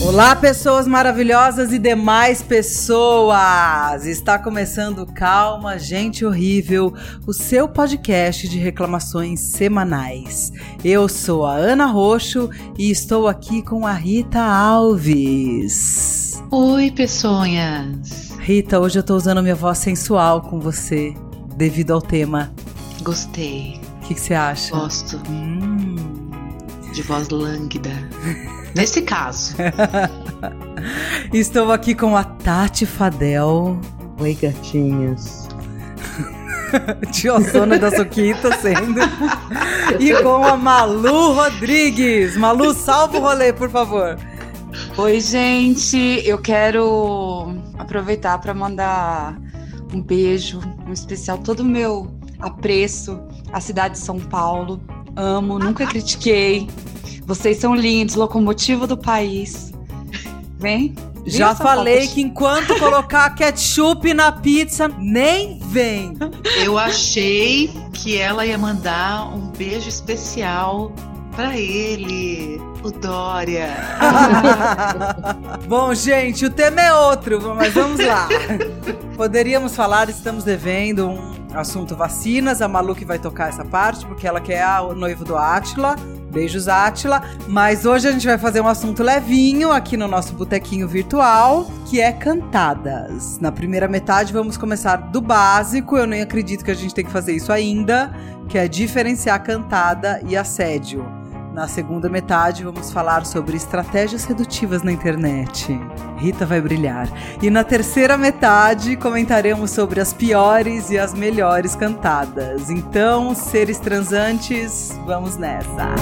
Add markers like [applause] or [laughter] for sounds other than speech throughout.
Olá, pessoas maravilhosas e demais pessoas! Está começando Calma, Gente Horrível, o seu podcast de reclamações semanais. Eu sou a Ana Roxo e estou aqui com a Rita Alves. Oi, pessoas! Rita, hoje eu estou usando minha voz sensual com você, devido ao tema. Gostei. O que, que você acha? Gosto. Hum. De voz lânguida. [laughs] Nesse caso. [laughs] Estou aqui com a Tati Fadel. Oi, gatinhas. [laughs] Tiozona da Suquita sendo. e com a Malu Rodrigues. Malu, salva o rolê, por favor. Oi, gente. Eu quero aproveitar para mandar um beijo, um especial, todo o meu apreço à cidade de São Paulo. Amo, nunca critiquei. Vocês são lindos, locomotiva do país. Vem. Já falei que enquanto colocar ketchup na pizza, nem vem. Eu achei que ela ia mandar um beijo especial para ele, o Dória. [laughs] Bom, gente, o tema é outro, mas vamos lá. [laughs] Poderíamos falar, estamos devendo um assunto vacinas. A Malu que vai tocar essa parte, porque ela quer o noivo do Átila. Beijos, Átila. Mas hoje a gente vai fazer um assunto levinho aqui no nosso botequinho virtual, que é cantadas. Na primeira metade vamos começar do básico, eu nem acredito que a gente tem que fazer isso ainda, que é diferenciar cantada e assédio. Na segunda metade, vamos falar sobre estratégias redutivas na internet. Rita vai brilhar. E na terceira metade, comentaremos sobre as piores e as melhores cantadas. Então, seres transantes, vamos nessa!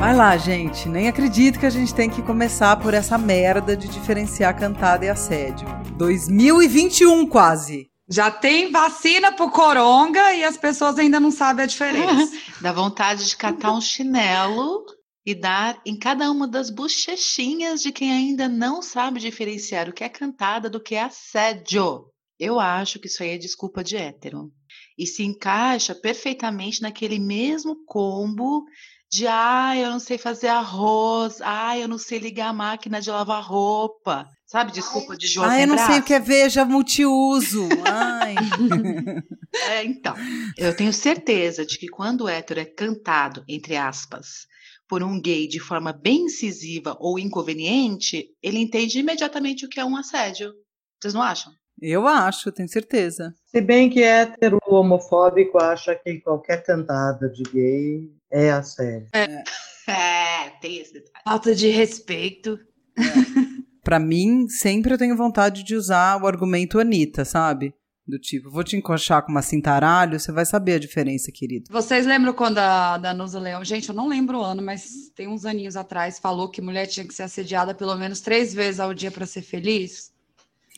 Vai lá, gente. Nem acredito que a gente tem que começar por essa merda de diferenciar cantada e assédio. 2021 quase. Já tem vacina pro coronga e as pessoas ainda não sabem a diferença. [laughs] Dá vontade de catar um chinelo e dar em cada uma das bochechinhas de quem ainda não sabe diferenciar o que é cantada do que é assédio. Eu acho que isso aí é desculpa de hétero. E se encaixa perfeitamente naquele mesmo combo de ah, eu não sei fazer arroz, ah, eu não sei ligar a máquina de lavar roupa. Sabe, desculpa de João Ah, eu não braço. sei o que é veja multiuso. Ai. [laughs] é, então, eu tenho certeza de que quando o hétero é cantado, entre aspas, por um gay de forma bem incisiva ou inconveniente, ele entende imediatamente o que é um assédio. Vocês não acham? Eu acho, tenho certeza. Se bem que hétero homofóbico acha que qualquer cantada de gay é assédio. É, [laughs] é tem esse detalhe. Falta de respeito. É. Para mim, sempre eu tenho vontade de usar o argumento Anitta, sabe? Do tipo, vou te encoxar com uma cintaralho, você vai saber a diferença, querido. Vocês lembram quando a Danusa Leão, gente, eu não lembro o ano, mas tem uns aninhos atrás, falou que mulher tinha que ser assediada pelo menos três vezes ao dia para ser feliz?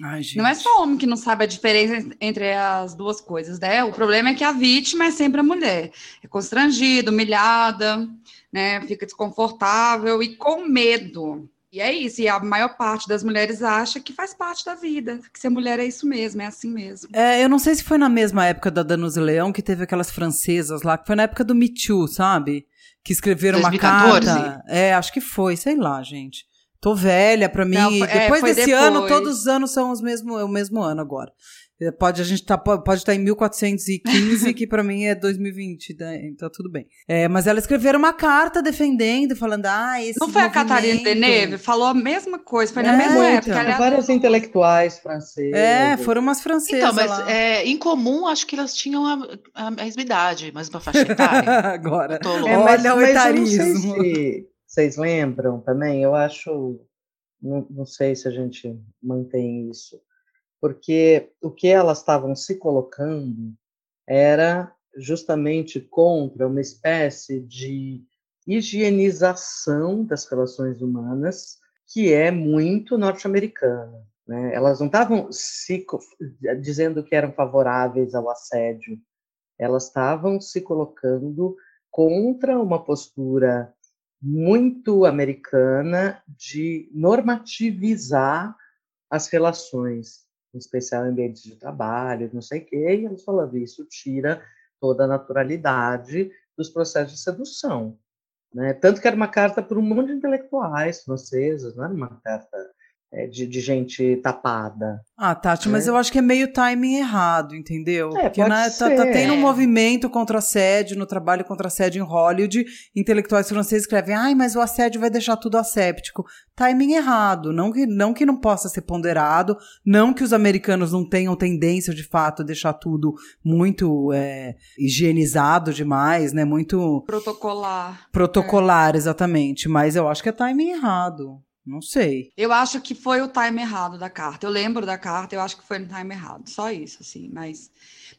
Ai, gente. Não é só homem que não sabe a diferença entre as duas coisas, né? O problema é que a vítima é sempre a mulher. É constrangida, humilhada, né? Fica desconfortável e com medo. E é isso, e a maior parte das mulheres acha que faz parte da vida, que ser mulher é isso mesmo, é assim mesmo. É, eu não sei se foi na mesma época da Danusa Leão que teve aquelas francesas lá, que foi na época do Me Too, sabe? Que escreveram 2014. uma carta. É, acho que foi, sei lá, gente. Tô velha pra mim. Não, foi, depois é, desse depois. ano, todos os anos são os mesmo, é o mesmo ano agora. Pode a gente tá, pode estar tá em 1415, [laughs] que para mim é 2020, né? então tudo bem. É, mas ela escreveu uma carta defendendo, falando, ah, esse Não foi movimento... a Catarina Deneuve? Falou a mesma coisa, foi na é, mesma época. Então, vários intelectuais franceses. É, foram umas francesas Então, mas é, em comum, acho que elas tinham a, a mesma idade, mas uma faixa etária. [laughs] Agora, é, mas, olha o etarismo. Se vocês lembram também, eu acho, não, não sei se a gente mantém isso, porque o que elas estavam se colocando era justamente contra uma espécie de higienização das relações humanas que é muito norte-americana. Né? Elas não estavam dizendo que eram favoráveis ao assédio, elas estavam se colocando contra uma postura muito americana de normativizar as relações em especial em ambientes de trabalho, não sei o quê, e eles falavam, isso tira toda a naturalidade dos processos de sedução. Né? Tanto que era uma carta para um monte de intelectuais franceses, não era uma carta de, de, gente tapada. Ah, Tati, né? mas eu acho que é meio timing errado, entendeu? É, Porque né, tá, tá, tendo um movimento contra assédio, no trabalho contra assédio em Hollywood, intelectuais franceses escrevem, ai, mas o assédio vai deixar tudo asséptico. Timing errado, não que, não que não possa ser ponderado, não que os americanos não tenham tendência, de fato, a deixar tudo muito é, higienizado demais, né, muito... Protocolar. Protocolar, é. exatamente, mas eu acho que é timing errado. Não sei. Eu acho que foi o time errado da carta. Eu lembro da carta, eu acho que foi no time errado. Só isso, assim. Mas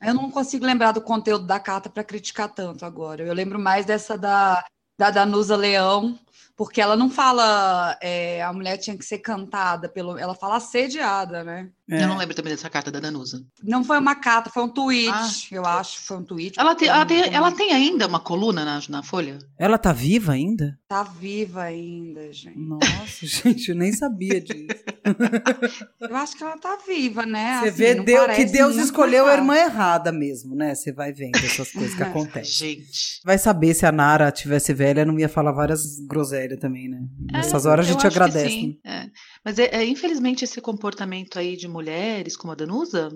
eu não consigo lembrar do conteúdo da carta para criticar tanto agora. Eu lembro mais dessa da, da Danusa Leão, porque ela não fala é, a mulher tinha que ser cantada, pelo, ela fala assediada, né? É. Eu não lembro também dessa carta da Danusa. Não foi uma carta, foi um tweet, ah, eu acho, foi um tweet. Ela tem, ela tem, ela tem ainda uma coluna na, na Folha? Ela tá viva ainda? Tá viva ainda, gente. Nossa, [laughs] gente, eu nem sabia disso. [laughs] eu acho que ela tá viva, né? Você assim, vê Deus, que Deus escolheu a irmã errada mesmo, né? Você vai vendo essas coisas que [laughs] acontecem. gente. Vai saber se a Nara tivesse velha, não ia falar várias groselhas também, né? É, Nessas horas a gente agradece. sim, né? é. Mas é, é, infelizmente esse comportamento aí de mulheres como a Danusa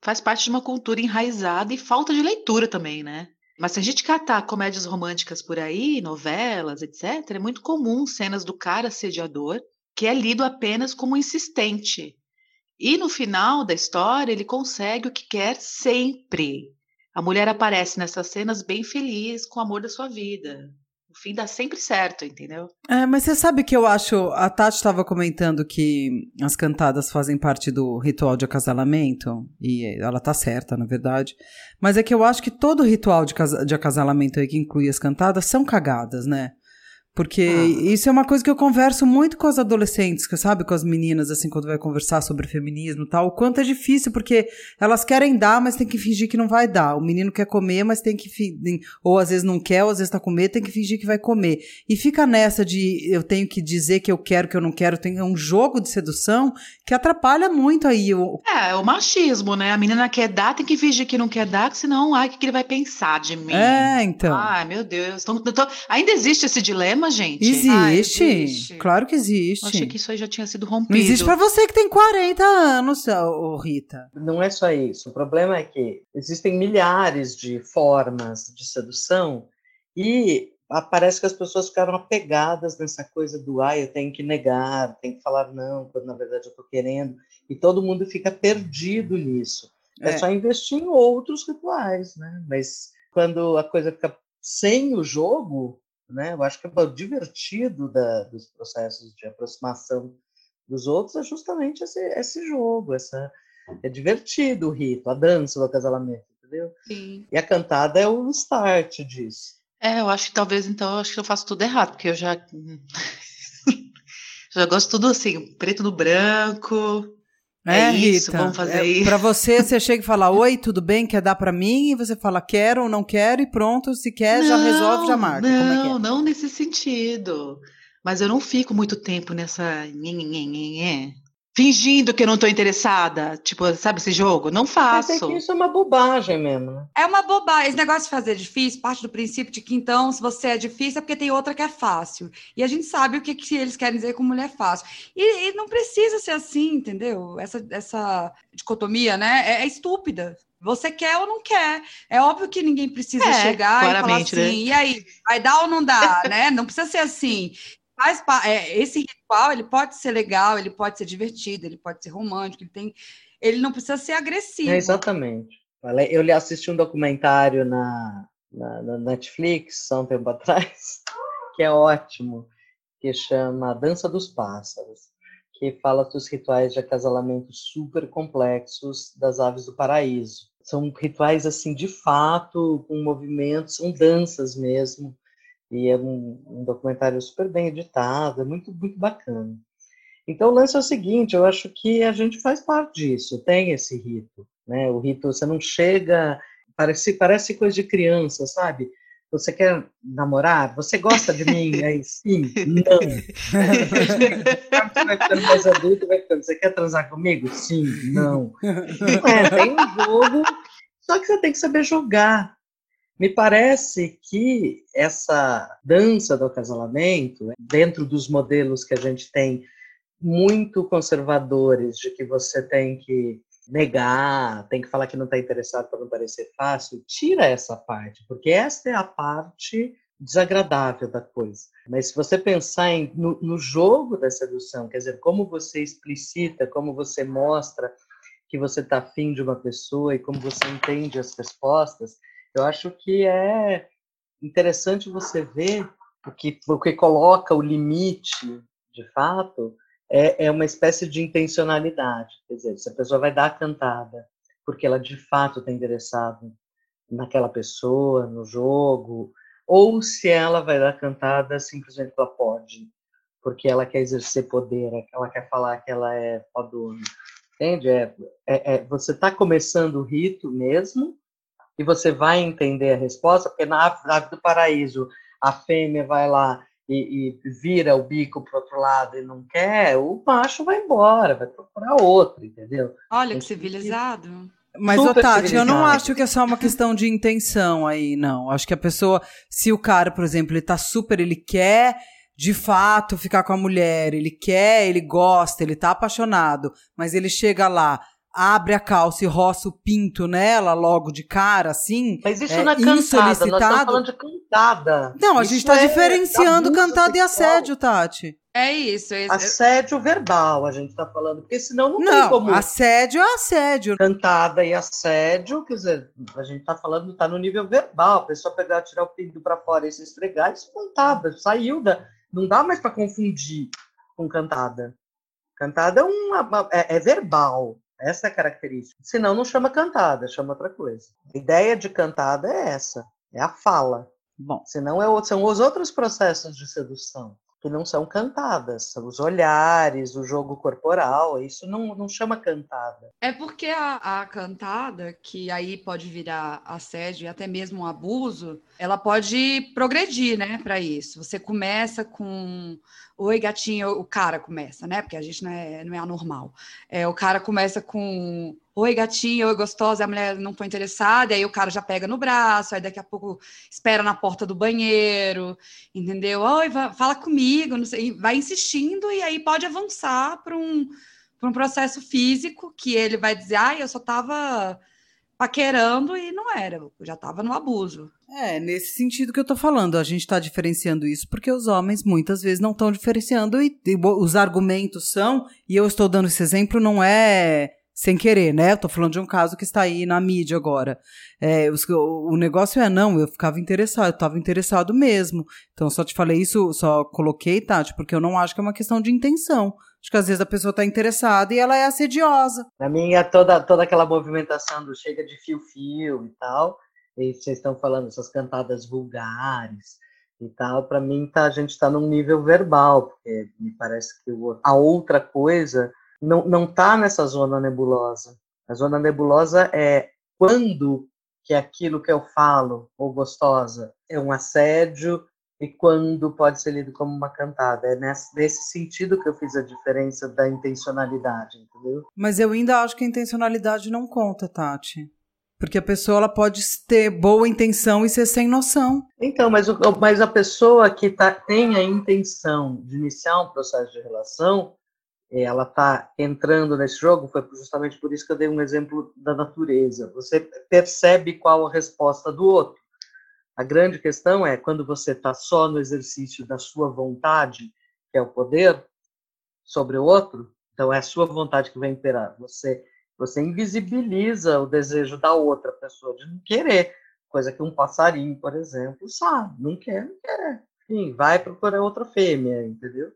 faz parte de uma cultura enraizada e falta de leitura também, né? Mas se a gente catar comédias românticas por aí, novelas, etc., é muito comum cenas do cara assediador que é lido apenas como insistente. E no final da história, ele consegue o que quer sempre. A mulher aparece nessas cenas bem feliz com o amor da sua vida o fim dá sempre certo, entendeu? É, mas você sabe que eu acho. A Tati estava comentando que as cantadas fazem parte do ritual de acasalamento, e ela tá certa, na verdade. Mas é que eu acho que todo ritual de, de acasalamento aí que inclui as cantadas são cagadas, né? Porque ah. isso é uma coisa que eu converso muito com as adolescentes, que sabe, com as meninas, assim, quando vai conversar sobre feminismo e tal, o quanto é difícil, porque elas querem dar, mas tem que fingir que não vai dar. O menino quer comer, mas tem que. Ou às vezes não quer, ou às vezes tá com medo, tem que fingir que vai comer. E fica nessa de eu tenho que dizer que eu quero, que eu não quero. Tem, é um jogo de sedução que atrapalha muito aí. O... É, o machismo, né? A menina quer dar, tem que fingir que não quer dar, senão, ai, o que, ele vai pensar de mim? É, então. Ai, meu Deus. Tô... Ainda existe esse dilema gente? Existe. Ah, existe. Claro que existe. Eu achei que isso aí já tinha sido rompido. Não existe para você que tem 40 anos, ô Rita. Não é só isso. O problema é que existem milhares de formas de sedução e parece que as pessoas ficaram apegadas nessa coisa do ah, eu tenho que negar, tenho que falar não, quando na verdade eu estou querendo, e todo mundo fica perdido nisso. É. é só investir em outros rituais, né? Mas quando a coisa fica sem o jogo, né? Eu acho que o divertido da, dos processos de aproximação dos outros é justamente esse, esse jogo, essa é divertido o rito, a dança do acasalamento, entendeu? Sim. E a cantada é o start disso. É, eu acho que talvez então eu acho que eu faço tudo errado, porque eu já [laughs] já gosto tudo assim, preto no branco, é, é isso, Rita, vamos fazer é, isso. Pra você, você chega e fala, oi, tudo bem, quer dar para mim? E você fala, quero ou não quero, e pronto, se quer, não, já resolve, já marca. Não, é é? não nesse sentido. Mas eu não fico muito tempo nessa fingindo que eu não estou interessada. Tipo, sabe esse jogo? Não faço. Mas é que isso é uma bobagem mesmo. Né? É uma bobagem. Esse negócio de fazer difícil parte do princípio de que, então, se você é difícil, é porque tem outra que é fácil. E a gente sabe o que, que eles querem dizer com mulher fácil. E, e não precisa ser assim, entendeu? Essa, essa dicotomia, né? É, é, estúpida. Você quer ou não quer. É óbvio que ninguém precisa é, chegar e falar assim, né? e aí, vai dar ou não dá, né? Não precisa ser assim faz é, esse ritual ele pode ser legal, ele pode ser divertido, ele pode ser romântico, ele tem, ele não precisa ser agressivo. É, exatamente. Eu assisti um documentário na, na, na, Netflix há um tempo atrás, [laughs] que é ótimo, que chama Dança dos Pássaros, que fala dos rituais de acasalamento super complexos das aves do paraíso. São rituais assim de fato, com movimentos, são danças mesmo, e é um, um, documentário super bem editado, é muito, muito bacana. Então o lance é o seguinte, eu acho que a gente faz parte disso, tem esse rito, né? O rito, você não chega, parece, parece coisa de criança, sabe? Você quer namorar? Você gosta de mim? Aí, sim, não. Você vai ficando mais adulto, vai ficando. Você quer transar comigo? Sim, não. [laughs] É, tem um jogo, só que você tem que saber jogar. Me parece que essa dança do acasalamento, dentro dos modelos que a gente tem, muito conservadores, de que você tem que negar, tem que falar que não está interessado para não parecer fácil, tira essa parte, porque essa é a parte desagradável da coisa. Mas se você pensar em, no, no jogo da sedução, quer dizer, como você explicita, como você mostra que você está afim de uma pessoa e como você entende as respostas, eu acho que é interessante você ver o que, o que coloca o limite, de fato, é, é uma espécie de intencionalidade. Quer dizer, se a pessoa vai dar a cantada porque ela de fato está interessada naquela pessoa, no jogo, ou se ela vai dar cantada simplesmente ela pode, porque ela quer exercer poder, ela quer falar que ela é fodona. Entende? É, é, é você está começando o rito mesmo, e você vai entender a resposta, porque na ave do paraíso a fêmea vai lá e, e vira o bico para outro lado e não quer, o macho vai embora, vai procurar outro, entendeu? Olha que civilizado. Mas, ô, Tati, eu não acho que é só uma questão de intenção aí, não. Acho que a pessoa, se o cara, por exemplo, ele tá super, ele quer de fato ficar com a mulher, ele quer, ele gosta, ele tá apaixonado, mas ele chega lá, abre a calça e roça o pinto nela logo de cara, assim. Mas isso é, não é cantada, nós estamos falando de cantada. Não, a isso gente está é diferenciando cantada e assédio, Tati. É isso. É assédio verbal, a gente está falando, porque senão não, não tem como. Assédio é assédio. Cantada e assédio, quer dizer, a gente está falando, está no nível verbal, a pessoa pegar, tirar o pinto para fora e se esfregar, isso cantada, saiu da. Não dá mais para confundir com cantada. Cantada é, uma, é, é verbal, essa é a característica. Senão não chama cantada, chama outra coisa. A ideia de cantada é essa, é a fala. Bom, senão é, são os outros processos de sedução que não são cantadas, são os olhares, o jogo corporal, isso não, não chama cantada. É porque a, a cantada, que aí pode virar assédio e até mesmo um abuso, ela pode progredir, né, para isso. Você começa com Oi, gatinho, o cara começa, né? Porque a gente não é, não é anormal. É, o cara começa com Oi, gatinho, oi, gostosa, a mulher não foi interessada, aí o cara já pega no braço, aí daqui a pouco espera na porta do banheiro, entendeu? Oi, fala comigo, não sei, vai insistindo e aí pode avançar para um, um processo físico que ele vai dizer, ah, eu só estava paquerando e não era, eu já estava no abuso. É, nesse sentido que eu tô falando, a gente está diferenciando isso porque os homens muitas vezes não estão diferenciando e, e, os argumentos são, e eu estou dando esse exemplo, não é sem querer, né? Eu tô falando de um caso que está aí na mídia agora. É, o, o, negócio é, não, eu ficava interessado, eu estava interessado mesmo. Então, só te falei isso, só coloquei, Tati, porque eu não acho que é uma questão de intenção. Acho que às vezes a pessoa está interessada e ela é assediosa. Mim é toda, toda aquela movimentação do chega de fio-fio e tal, e vocês estão falando essas cantadas vulgares e tal, para mim tá, a gente está num nível verbal, porque me parece que a outra coisa não, não tá nessa zona nebulosa. A zona nebulosa é quando que aquilo que eu falo, ou gostosa, é um assédio, e quando pode ser lido como uma cantada. É nesse, nesse sentido que eu fiz a diferença da intencionalidade, entendeu? Mas eu ainda acho que a intencionalidade não conta, Tati. Porque a pessoa ela pode ter boa intenção e ser sem noção. Então, mas, o, mas a pessoa que tá, tem a intenção de iniciar um processo de relação, ela está entrando nesse jogo, foi justamente por isso que eu dei um exemplo da natureza. Você percebe qual a resposta do outro. A grande questão é quando você está só no exercício da sua vontade, que é o poder, sobre o outro, então é a sua vontade que vai imperar. Você, você invisibiliza o desejo da outra pessoa de não querer, coisa que um passarinho, por exemplo, sabe, não quer, não quer. Enfim, vai procurar outra fêmea, entendeu?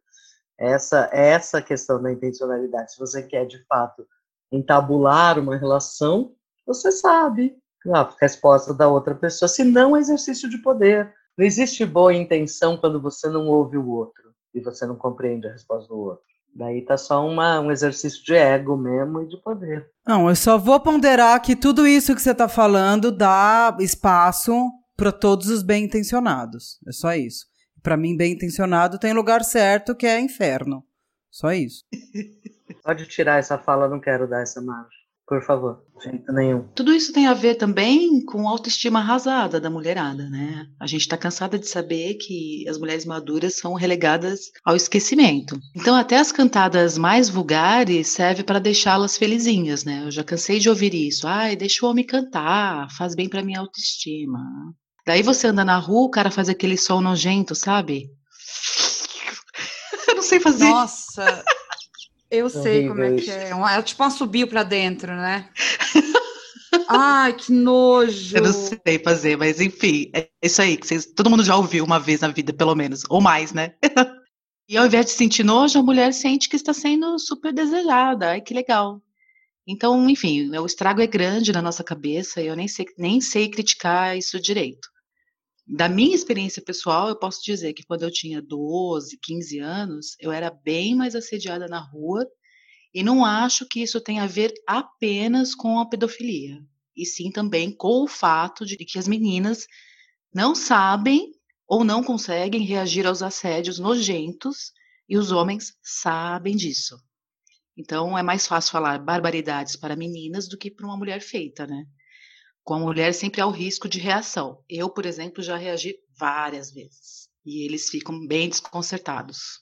Essa, essa questão da intencionalidade. Se você quer, de fato, entabular uma relação, você sabe a resposta da outra pessoa, se não exercício de poder. Não existe boa intenção quando você não ouve o outro e você não compreende a resposta do outro. Daí tá só uma, um exercício de ego mesmo e de poder. Não, eu só vou ponderar que tudo isso que você está falando dá espaço para todos os bem intencionados. É só isso. Para mim, bem intencionado tem lugar certo que é inferno. Só isso. [laughs] Pode tirar essa fala, não quero dar essa margem. Por favor, de jeito nenhum. Tudo isso tem a ver também com a autoestima arrasada da mulherada, né? A gente está cansada de saber que as mulheres maduras são relegadas ao esquecimento. Então, até as cantadas mais vulgares servem para deixá-las felizinhas, né? Eu já cansei de ouvir isso. Ai, deixa o homem cantar, faz bem para minha autoestima. Daí você anda na rua, o cara faz aquele som nojento, sabe? [laughs] Eu não sei fazer. Nossa, eu sei como é que é. É tipo um assobio pra dentro, né? [laughs] Ai, que nojo! Eu não sei fazer, mas enfim, é isso aí que vocês, todo mundo já ouviu uma vez na vida, pelo menos, ou mais, né? [laughs] e ao invés de sentir nojo, a mulher sente que está sendo super desejada. Ai, que legal. Então, enfim, o estrago é grande na nossa cabeça e eu nem sei, nem sei criticar isso direito. Da minha experiência pessoal, eu posso dizer que quando eu tinha 12, 15 anos, eu era bem mais assediada na rua e não acho que isso tenha a ver apenas com a pedofilia, e sim também com o fato de que as meninas não sabem ou não conseguem reagir aos assédios nojentos e os homens sabem disso. Então é mais fácil falar barbaridades para meninas do que para uma mulher feita, né? Com a mulher sempre há o risco de reação. Eu, por exemplo, já reagi várias vezes. E eles ficam bem desconcertados.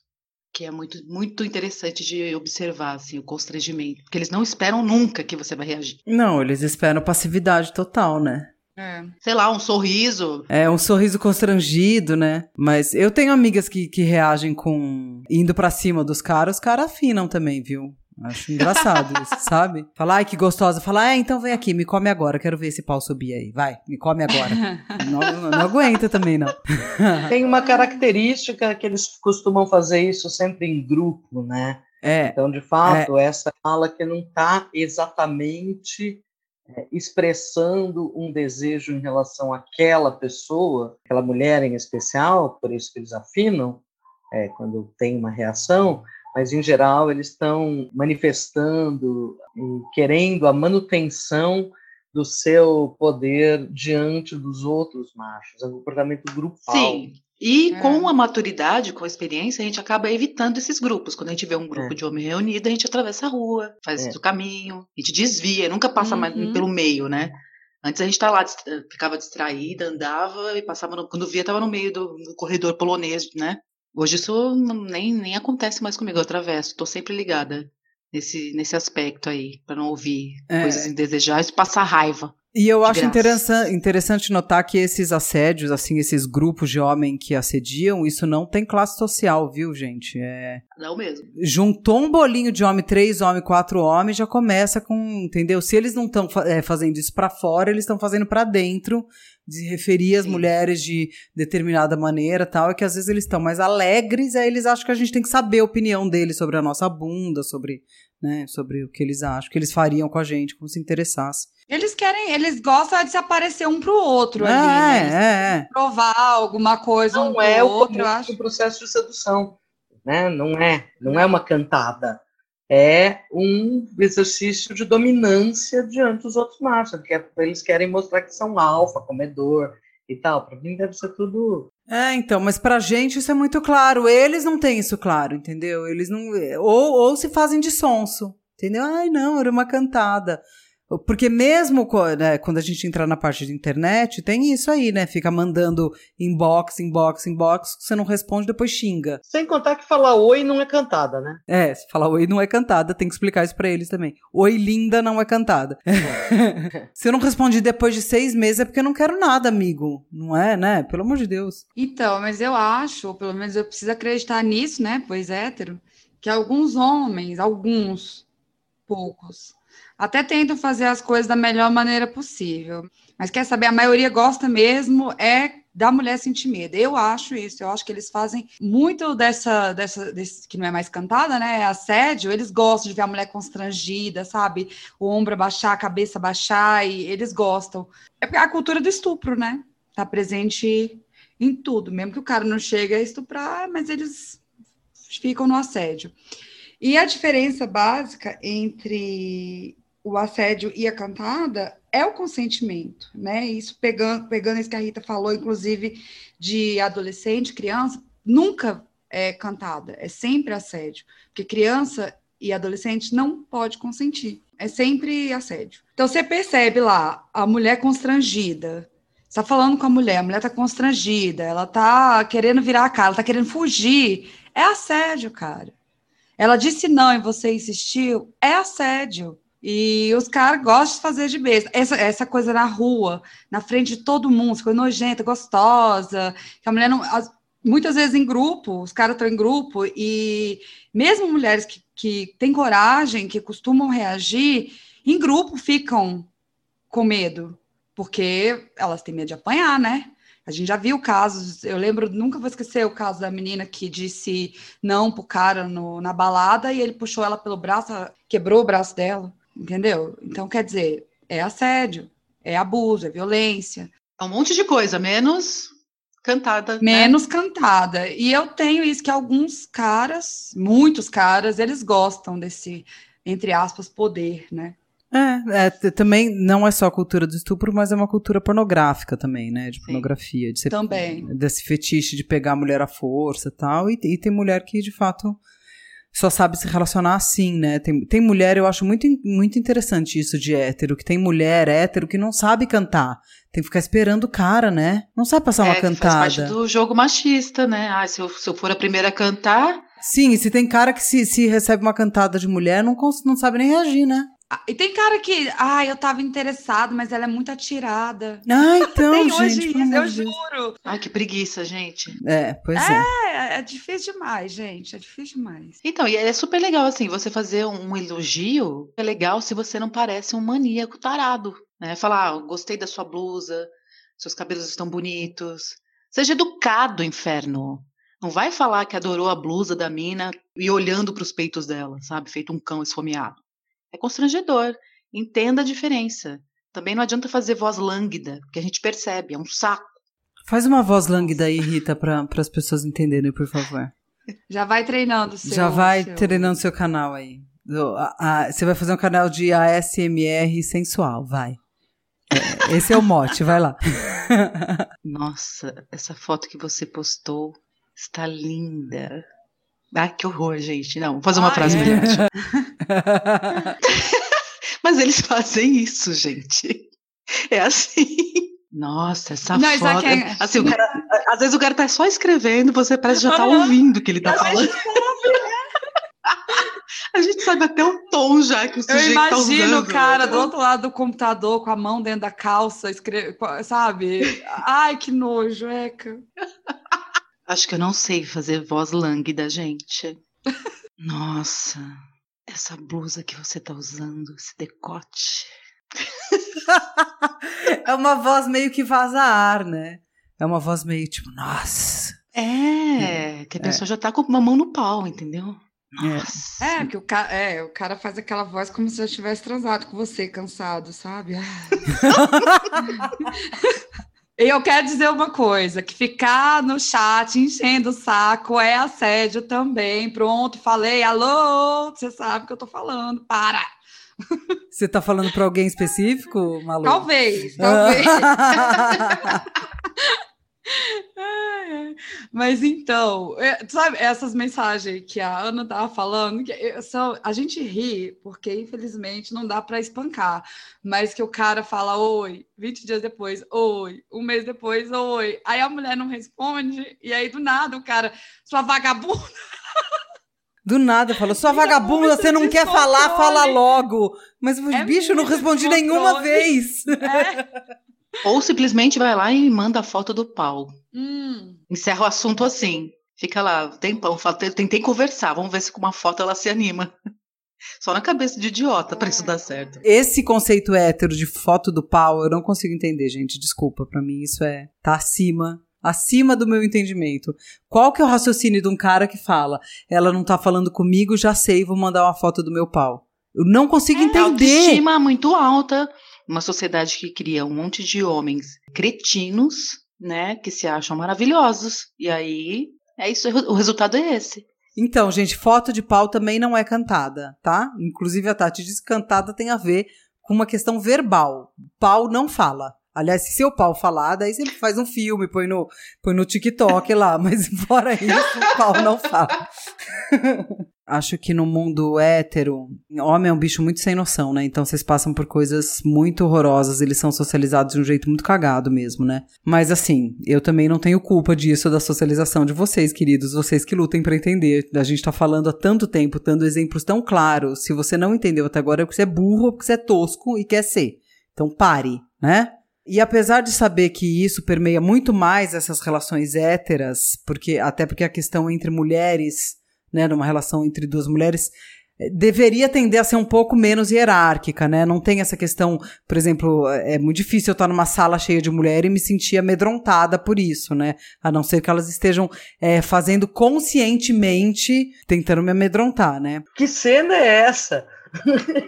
Que é muito, muito interessante de observar assim, o constrangimento. Porque eles não esperam nunca que você vai reagir. Não, eles esperam passividade total, né? É. Sei lá, um sorriso. É, um sorriso constrangido, né? Mas eu tenho amigas que, que reagem com. indo para cima dos caras, os caras afinam também, viu? Acho engraçado isso, sabe? Falar, ai, que gostosa. Falar, é, então vem aqui, me come agora. Quero ver esse pau subir aí. Vai, me come agora. [laughs] não, não, não, aguenta também, não. [laughs] Tem uma característica que eles costumam fazer isso sempre em grupo, né? É. Então, de fato, é. essa fala que não está exatamente é, expressando um desejo em relação àquela pessoa, aquela mulher em especial, por isso que eles afinam, é, quando tem uma reação, mas em geral eles estão manifestando e querendo a manutenção do seu poder diante dos outros machos, é um comportamento grupal. Sim. E é. com a maturidade, com a experiência, a gente acaba evitando esses grupos. Quando a gente vê um grupo é. de homem reunido, a gente atravessa a rua, faz é. o caminho, a gente desvia, nunca passa uhum. mais pelo meio, né? Antes a gente tá lá, ficava distraída, andava e passava, no, quando via, estava no meio do, do corredor polonês, né? Hoje isso nem, nem acontece mais comigo, eu atravesso, estou sempre ligada nesse, nesse aspecto aí, para não ouvir é. coisas indesejáveis passar raiva. E eu acho interessante, interessante notar que esses assédios, assim, esses grupos de homem que assediam, isso não tem classe social, viu, gente? É... Não mesmo. Juntou um bolinho de homem, três homens, quatro homens, já começa com, entendeu? Se eles não estão é, fazendo isso para fora, eles estão fazendo para dentro, de referir as Sim. mulheres de determinada maneira tal, é que às vezes eles estão mais alegres, aí eles acham que a gente tem que saber a opinião deles sobre a nossa bunda, sobre, né, sobre o que eles acham, o que eles fariam com a gente, como se interessasse. Eles querem, eles gostam de se aparecer um pro outro é, ali, né? É, é. Provar alguma coisa não um é o outro, eu acho. o processo de sedução, né? Não é, não é uma cantada. É um exercício de dominância diante dos outros machos, porque eles querem mostrar que são alfa, comedor e tal. Para mim deve ser tudo é, então, mas pra gente isso é muito claro. Eles não têm isso claro, entendeu? Eles não. Ou, ou se fazem de sonso, entendeu? Ai, não, era uma cantada. Porque mesmo né, quando a gente entrar na parte de internet, tem isso aí, né? Fica mandando inbox, inbox, inbox, você não responde, depois xinga. Sem contar que falar oi não é cantada, né? É, se falar oi não é cantada, tem que explicar isso pra eles também. Oi linda não é cantada. [laughs] se eu não respondi depois de seis meses é porque eu não quero nada, amigo. Não é, né? Pelo amor de Deus. Então, mas eu acho, ou pelo menos eu preciso acreditar nisso, né? Pois hétero, que alguns homens, alguns, poucos até tentam fazer as coisas da melhor maneira possível. Mas quer saber, a maioria gosta mesmo é da mulher sentir medo. Eu acho isso, eu acho que eles fazem muito dessa, dessa desse, que não é mais cantada, né? É assédio, eles gostam de ver a mulher constrangida, sabe? O ombro abaixar, a cabeça abaixar, e eles gostam. É a cultura do estupro, né? Tá presente em tudo, mesmo que o cara não chegue a estuprar, mas eles ficam no assédio. E a diferença básica entre o assédio e a cantada é o consentimento, né? Isso pegando, pegando isso que a Rita falou, inclusive, de adolescente, criança, nunca é cantada, é sempre assédio. Porque criança e adolescente não pode consentir. É sempre assédio. Então você percebe lá a mulher constrangida. Está falando com a mulher, a mulher está constrangida, ela está querendo virar a cara, está querendo fugir. É assédio, cara. Ela disse não e você insistiu, é assédio. E os caras gostam de fazer de besta. Essa, essa coisa na rua, na frente de todo mundo, coisa nojenta, gostosa, que a mulher não. As, muitas vezes em grupo, os caras estão em grupo, e mesmo mulheres que, que têm coragem, que costumam reagir, em grupo ficam com medo, porque elas têm medo de apanhar, né? A gente já viu casos, eu lembro, nunca vou esquecer o caso da menina que disse não pro cara no, na balada e ele puxou ela pelo braço, quebrou o braço dela. Entendeu? Então, quer dizer, é assédio, é abuso, é violência. É um monte de coisa, menos cantada. Né? Menos né? cantada. E eu tenho isso que alguns caras, muitos caras, eles gostam desse, entre aspas, poder, né? É, é, também não é só a cultura do estupro, mas é uma cultura pornográfica também, né? De Sim. pornografia. De ser, também. Desse fetiche de pegar a mulher à força e tal. E, e tem mulher que, de fato, só sabe se relacionar assim, né? Tem, tem mulher, eu acho muito, muito interessante isso de hétero, que tem mulher hétero que não sabe cantar. Tem que ficar esperando o cara, né? Não sabe passar é, uma cantada. Faz parte do jogo machista, né? Ah, se eu, se eu for a primeira a cantar. Sim, e se tem cara que se, se recebe uma cantada de mulher, não, não sabe nem reagir, né? Ah, e tem cara que, ah, eu tava interessado, mas ela é muito atirada. Ah, [laughs] então, tem gente, hoje isso, eu juro. Ai, que preguiça, gente. É, pois é. É, é difícil demais, gente, é difícil demais. Então, e é super legal, assim, você fazer um elogio, é legal se você não parece um maníaco tarado, né? Falar, ah, gostei da sua blusa, seus cabelos estão bonitos. Seja educado, inferno. Não vai falar que adorou a blusa da mina e olhando para os peitos dela, sabe? Feito um cão esfomeado. É constrangedor. Entenda a diferença. Também não adianta fazer voz lânguida, porque a gente percebe, é um saco. Faz uma voz lânguida aí, Rita, para as pessoas entenderem, por favor. Já vai treinando seu. Já vai seu... treinando seu canal aí. você vai fazer um canal de ASMR sensual, vai. É, esse é o mote, vai lá. [laughs] Nossa, essa foto que você postou está linda. Ah, que horror, gente. Não, vou fazer uma ah, frase é? melhor. [laughs] [laughs] Mas eles fazem isso, gente. É assim. Nossa, essa Não, foto. É... Assim, o cara, às vezes o cara tá só escrevendo, você parece que já tá ouvindo o que ele tá falando. [laughs] A gente sabe até o tom já que o sujeito Eu imagino tá usando, o cara né? do outro lado do computador com a mão dentro da calça, escreve, sabe? Ai, que nojo, Eca. Acho que eu não sei fazer voz lânguida, gente. Nossa, essa blusa que você tá usando, esse decote. [laughs] é uma voz meio que vaza ar, né? É uma voz meio tipo, nossa. É, que a pessoa é. já tá com uma mão no pau, entendeu? É. Nossa. É, que o, ca é, o cara faz aquela voz como se já tivesse transado com você, cansado, sabe? [laughs] [laughs] E eu quero dizer uma coisa: que ficar no chat enchendo o saco é assédio também. Pronto, falei, alô, você sabe o que eu tô falando, para. Você tá falando para alguém específico, Malu? Talvez, talvez. [laughs] [laughs] Mas então, é, sabe, essas mensagens que a Ana estava falando, que são, a gente ri, porque infelizmente não dá para espancar, mas que o cara fala oi, 20 dias depois, oi, um mês depois, oi, aí a mulher não responde, e aí do nada o cara, sua vagabunda. [laughs] Do nada, falou, sua vagabunda, você não quer falar, fala logo. Mas, é bicho, não respondi nenhuma vez. É. [laughs] Ou simplesmente vai lá e manda a foto do pau. Hum. Encerra o assunto assim. Fica lá, tempão, tentei conversar, vamos ver se com uma foto ela se anima. [laughs] Só na cabeça de idiota para isso dar certo. Esse conceito hétero de foto do pau, eu não consigo entender, gente. Desculpa, para mim isso é tá acima, acima do meu entendimento. Qual que é o raciocínio de um cara que fala: "Ela não tá falando comigo, já sei, vou mandar uma foto do meu pau"? Eu não consigo é, entender. Autoestima muito alta uma sociedade que cria um monte de homens cretinos, né, que se acham maravilhosos. E aí, é isso, o resultado é esse. Então, gente, foto de pau também não é cantada, tá? Inclusive a Tati diz que cantada tem a ver com uma questão verbal. Pau não fala. Aliás, se seu pau falar, daí você faz um filme, põe no, põe no TikTok lá, [laughs] mas fora isso, o pau não fala. [laughs] Acho que no mundo hétero, homem é um bicho muito sem noção, né? Então vocês passam por coisas muito horrorosas, eles são socializados de um jeito muito cagado mesmo, né? Mas assim, eu também não tenho culpa disso, da socialização de vocês, queridos, vocês que lutem para entender. A gente tá falando há tanto tempo, dando exemplos tão claros. Se você não entendeu até agora, é porque você é burro, é porque você é tosco e quer ser. Então pare, né? E apesar de saber que isso permeia muito mais essas relações héteras, porque até porque a questão entre mulheres né, numa relação entre duas mulheres, eh, deveria tender a ser um pouco menos hierárquica, né? Não tem essa questão, por exemplo, é muito difícil eu estar numa sala cheia de mulher e me sentir amedrontada por isso, né? A não ser que elas estejam é, fazendo conscientemente, tentando me amedrontar, né? Que cena é essa?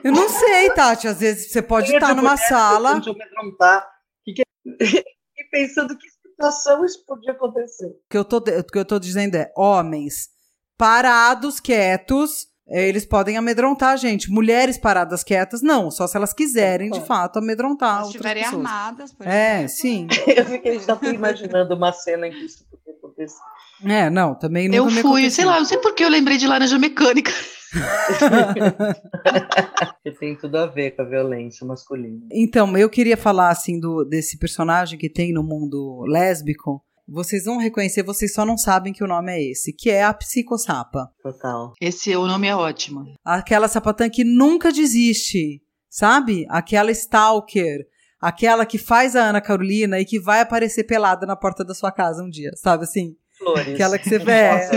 Eu não sei, Tati. Às vezes você pode estar numa sala. Amedrontar. E [laughs] pensando que situação isso podia acontecer. O que eu tô, o que eu tô dizendo é: homens parados, quietos, eh, eles podem amedrontar a gente. Mulheres paradas quietas, não. Só se elas quiserem, de fato, amedrontar. Se estiverem armadas, por É, exemplo. sim. [laughs] Eu fiquei só imaginando uma cena em que isso podia acontecer. É, não, também não. Eu fui, sei lá, não sei por que eu lembrei de laranja mecânica. [laughs] que tem tudo a ver com a violência masculina. Então, eu queria falar assim do desse personagem que tem no mundo lésbico, vocês vão reconhecer, vocês só não sabem que o nome é esse, que é a psicosapa. Total. Esse o nome é ótimo. Aquela sapatã que nunca desiste, sabe? Aquela stalker, aquela que faz a Ana Carolina e que vai aparecer pelada na porta da sua casa um dia, sabe assim? Flores. Aquela que você vê. É,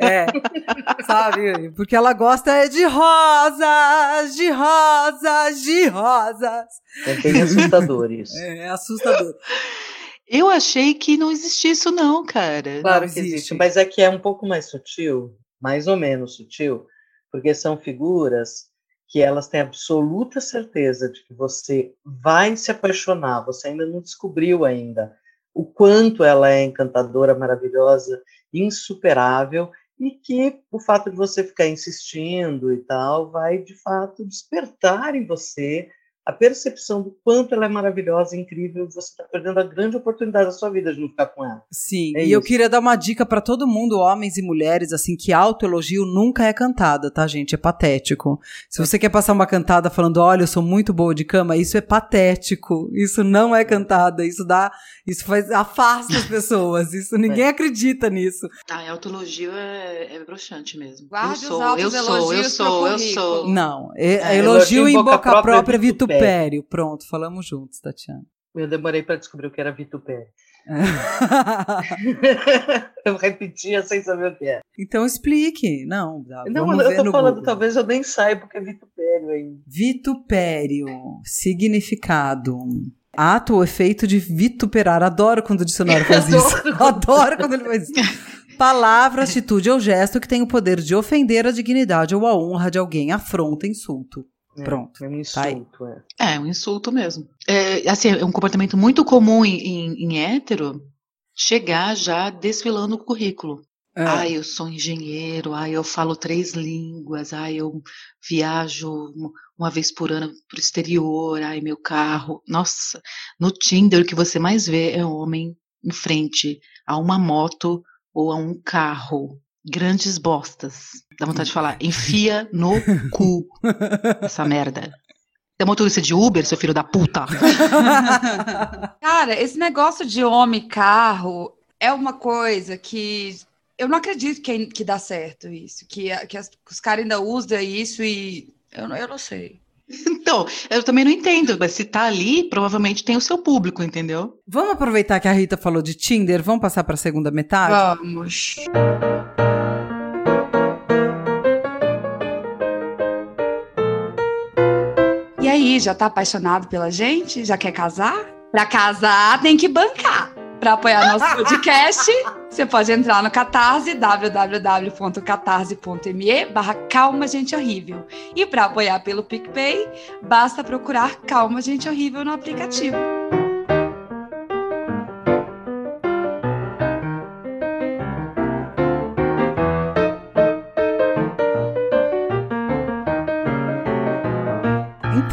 é, sabe? Porque ela gosta de rosas, de rosas, de rosas. É bem assustador isso. É, é assustador. Eu achei que não existia isso, não, cara. Claro que existe, mas é que é um pouco mais sutil, mais ou menos sutil, porque são figuras que elas têm absoluta certeza de que você vai se apaixonar, você ainda não descobriu ainda o quanto ela é encantadora, maravilhosa, insuperável, e que o fato de você ficar insistindo e tal vai de fato despertar em você a percepção do quanto ela é maravilhosa, incrível, você está perdendo a grande oportunidade da sua vida de não ficar com ela. Sim, é e isso. eu queria dar uma dica para todo mundo, homens e mulheres, assim, que autoelogio nunca é cantada, tá, gente? É patético. Se você quer passar uma cantada falando, olha, eu sou muito boa de cama, isso é patético. Isso não é cantada, isso dá, isso faz, afasta as pessoas, [laughs] isso ninguém é. acredita nisso. Ah, autoelogio é, é broxante mesmo. Guarde eu sou, eu sou, eu sou, eu sou. Não, é, é, elogio, elogio em boca, boca própria, própria vitupério. Pronto, falamos juntos, Tatiana. Eu demorei para descobrir o que era vitupério. [laughs] eu repetia sem saber o que é. Então explique. Não, não eu tô falando, Google. talvez eu nem saiba o que é vitupério ainda. Vitupério, significado. Ato ou efeito de vituperar. Adoro quando o dicionário faz [laughs] isso. Adoro quando ele faz isso. Palavra, atitude ou gesto que tem o poder de ofender a dignidade ou a honra de alguém, afronta, insulto. É, Pronto. É um insulto, tá é. É, um insulto mesmo. É, assim, é um comportamento muito comum em, em, em hétero chegar já desfilando o currículo. É. Ah, eu sou engenheiro, ah, eu falo três línguas, ah, eu viajo uma vez por ano para o exterior, ai, meu carro. Nossa, no Tinder o que você mais vê é homem em frente a uma moto ou a um carro grandes bostas. Dá vontade de falar, enfia no cu [laughs] essa merda. Tem motorista de Uber, seu filho da puta. [laughs] Cara, esse negócio de homem carro é uma coisa que eu não acredito que, que dá certo isso. Que, que, as, os caras ainda usam isso e eu, eu não sei. Então, eu também não entendo, mas se tá ali, provavelmente tem o seu público, entendeu? Vamos aproveitar que a Rita falou de Tinder, vamos passar para a segunda metade? Vamos. Aí, já tá apaixonado pela gente? Já quer casar? Pra casar, tem que bancar. Para apoiar nosso [laughs] podcast, você pode entrar no Catarse, www.catarse.me barra Calma Gente Horrível. E para apoiar pelo PicPay, basta procurar Calma Gente Horrível no aplicativo.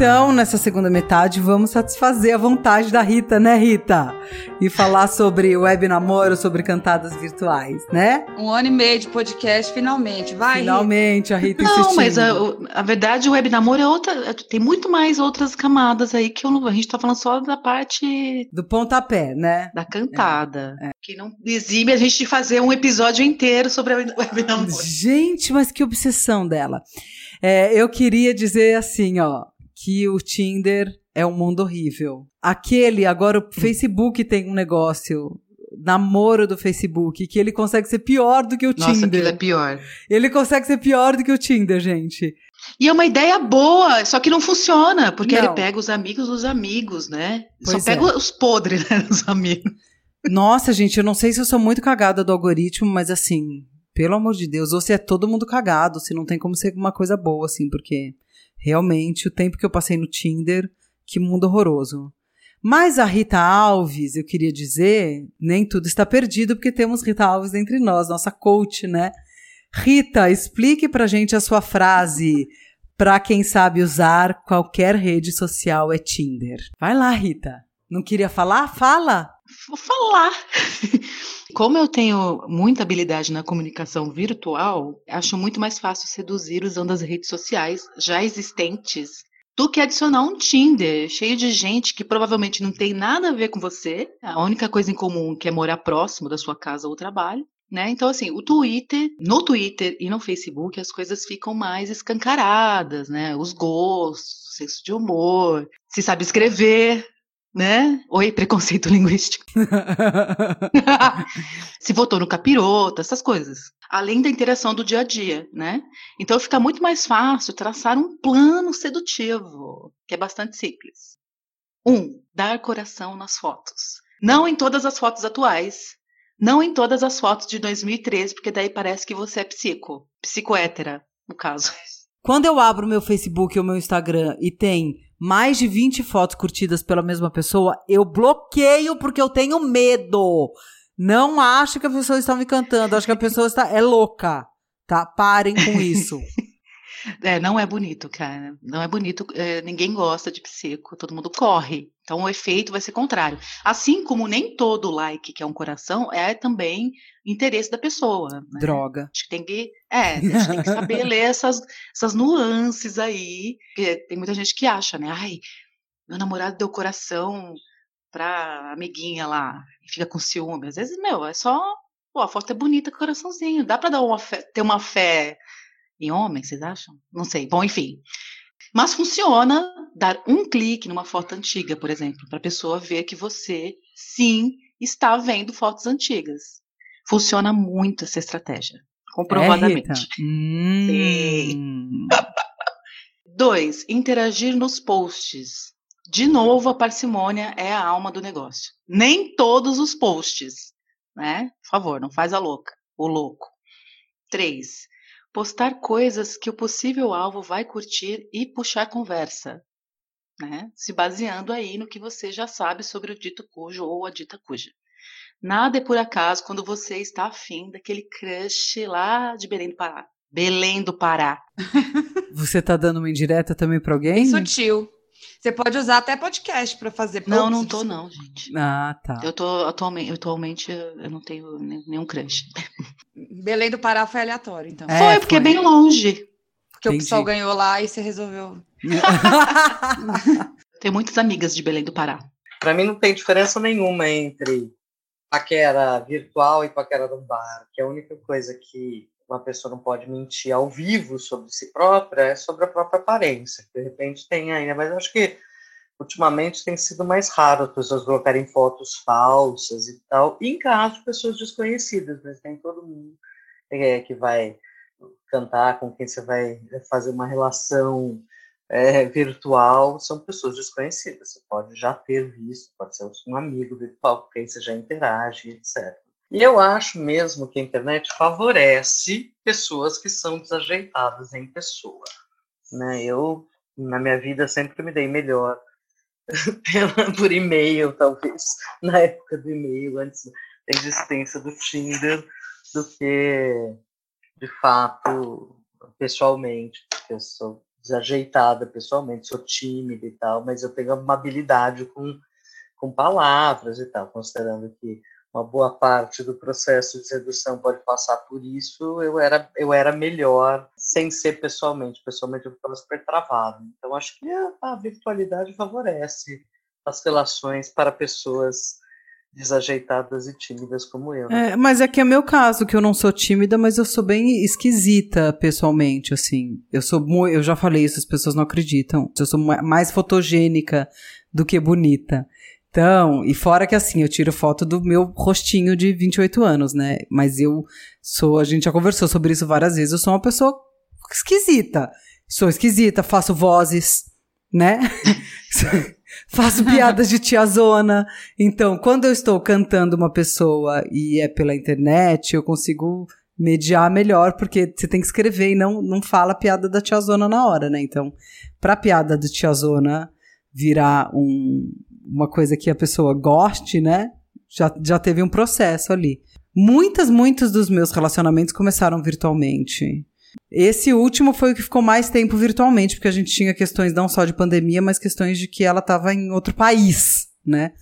Então, nessa segunda metade, vamos satisfazer a vontade da Rita, né, Rita? E falar sobre web namoro, sobre cantadas virtuais, né? Um ano e meio de podcast, finalmente. Vai, Finalmente, Rita. a Rita Não, insistindo. mas a, a verdade, o web namoro é outra. Tem muito mais outras camadas aí que eu não, a gente tá falando só da parte Do pontapé, né? da cantada. Que não exime a gente de fazer um episódio inteiro sobre o web namoro. Gente, mas que obsessão dela. É, eu queria dizer assim, ó, que o Tinder é um mundo horrível. Aquele, agora o Facebook tem um negócio, namoro do Facebook, que ele consegue ser pior do que o Nossa, Tinder. aquilo é pior. Ele consegue ser pior do que o Tinder, gente. E é uma ideia boa, só que não funciona, porque Não. ele pega os amigos dos amigos, né? Pois só pega é. os podres, [laughs] né, dos amigos. Nossa, gente, eu não sei se eu sou muito cagada do algoritmo, mas assim, pelo amor de Deus, ou se é todo mundo cagado, se não tem como ser uma coisa boa, assim, porque realmente o tempo que eu passei no Tinder, que mundo horroroso. Mas a Rita Alves, eu queria dizer, nem tudo está perdido, porque temos Rita Alves entre nós, nossa coach, né? Rita, explique pra gente a sua frase. Pra quem sabe usar, qualquer rede social é Tinder. Vai lá, Rita. Não queria falar? Fala! Vou falar. Como eu tenho muita habilidade na comunicação virtual, acho muito mais fácil seduzir usando as redes sociais já existentes do que adicionar um Tinder cheio de gente que provavelmente não tem nada a ver com você. A única coisa em comum que é morar próximo da sua casa ou trabalho. Né? Então, assim, o Twitter, no Twitter e no Facebook, as coisas ficam mais escancaradas, né? Os gostos, o senso de humor, se sabe escrever, né? Oi, preconceito [laughs] linguístico. [laughs] se votou no capiroto, essas coisas. Além da interação do dia a dia, né? Então fica muito mais fácil traçar um plano sedutivo, que é bastante simples. Um, dar coração nas fotos. Não em todas as fotos atuais. Não em todas as fotos de 2013, porque daí parece que você é psico. Psicoétera, no caso. Quando eu abro meu Facebook ou meu Instagram e tem mais de 20 fotos curtidas pela mesma pessoa, eu bloqueio porque eu tenho medo. Não acho que a pessoa está me cantando, acho que a pessoa está é louca. Tá? Parem com isso. [laughs] É, não é bonito, cara. Não é bonito. é, ninguém gosta de psico, todo mundo corre. Então o efeito vai ser contrário. Assim como nem todo like que é um coração é também interesse da pessoa. né? Droga. Acho que tem que. É, a gente tem que saber ler essas, essas nuances aí. Porque tem muita gente que acha, né? Ai, meu namorado deu coração pra amiguinha lá e fica com ciúme. Às vezes, meu, é só. Pô, a foto é bonita coraçãozinho. Dá pra dar uma fé- ter uma fé em homem, vocês acham? Não sei. Bom, enfim. Mas funciona dar um clique numa foto antiga, por exemplo, para a pessoa ver que você, sim, está vendo fotos antigas. Funciona muito essa estratégia, comprovadamente. É? Hum. Dois, interagir nos posts. De novo, a parcimônia é a alma do negócio. Nem todos os posts, né? Por favor, não faz a louca, o louco. Três, postar coisas que o possível alvo vai curtir e puxar conversa, né? Se baseando aí no que você já sabe sobre o dito cujo ou a dita cuja. Nada é por acaso quando você está afim daquele crush lá de Belém do Pará. Belém do Pará. Você tá dando uma indireta também pra alguém? Sutil. Você pode usar até podcast pra fazer. Não, posts. não tô não, gente. Ah, tá. Eu tô atualmente, atualmente eu não tenho ne- nenhum crush. [laughs] Belém do Pará foi aleatório, então. É, foi, porque é foi. bem longe. Porque o entendi. pessoal ganhou lá e você resolveu. [laughs] Tenho muitas amigas de Belém do Pará. Para mim não tem diferença nenhuma entre paquera virtual e paquera no bar, que a única coisa que uma pessoa não pode mentir ao vivo sobre si própria é sobre a própria aparência. De repente tem ainda, mas acho que ultimamente tem sido mais raro as pessoas colocarem fotos falsas e tal, e em caso de pessoas desconhecidas, mas tem todo mundo é, que vai cantar com quem você vai fazer uma relação é, virtual são pessoas desconhecidas. Você pode já ter visto, pode ser um amigo virtual com quem você já interage, etc. E eu acho mesmo que a internet favorece pessoas que são desajeitadas em pessoa. Né? Eu, na minha vida, sempre me dei melhor [laughs] por e-mail, talvez, [laughs] na época do e-mail, antes da existência do Tinder, do que, de fato, pessoalmente, porque eu sou desajeitada pessoalmente, sou tímida e tal, mas eu tenho uma habilidade com, com palavras e tal, considerando que uma boa parte do processo de sedução pode passar por isso, eu era, eu era melhor sem ser pessoalmente. Pessoalmente eu ficava super travado. Então acho que a, a virtualidade favorece as relações para pessoas desajeitadas e tímidas como eu. Né? É, mas é que é meu caso, que eu não sou tímida, mas eu sou bem esquisita pessoalmente, assim. Eu sou eu já falei isso, as pessoas não acreditam. Eu sou mais fotogênica do que bonita. Então, e fora que assim, eu tiro foto do meu rostinho de 28 anos, né? Mas eu sou, a gente já conversou sobre isso várias vezes, eu sou uma pessoa esquisita. Sou esquisita, faço vozes, né? [laughs] faço piadas de tiazona. Então, quando eu estou cantando uma pessoa e é pela internet, eu consigo mediar melhor, porque você tem que escrever e não, não fala a piada da tiazona na hora, né? Então, pra piada do tiazona virar um, uma coisa que a pessoa goste, né? Já, já teve um processo ali. Muitas, muitos dos meus relacionamentos começaram virtualmente. Esse último foi o que ficou mais tempo virtualmente, porque a gente tinha questões não só de pandemia, mas questões de que ela estava em outro país, né?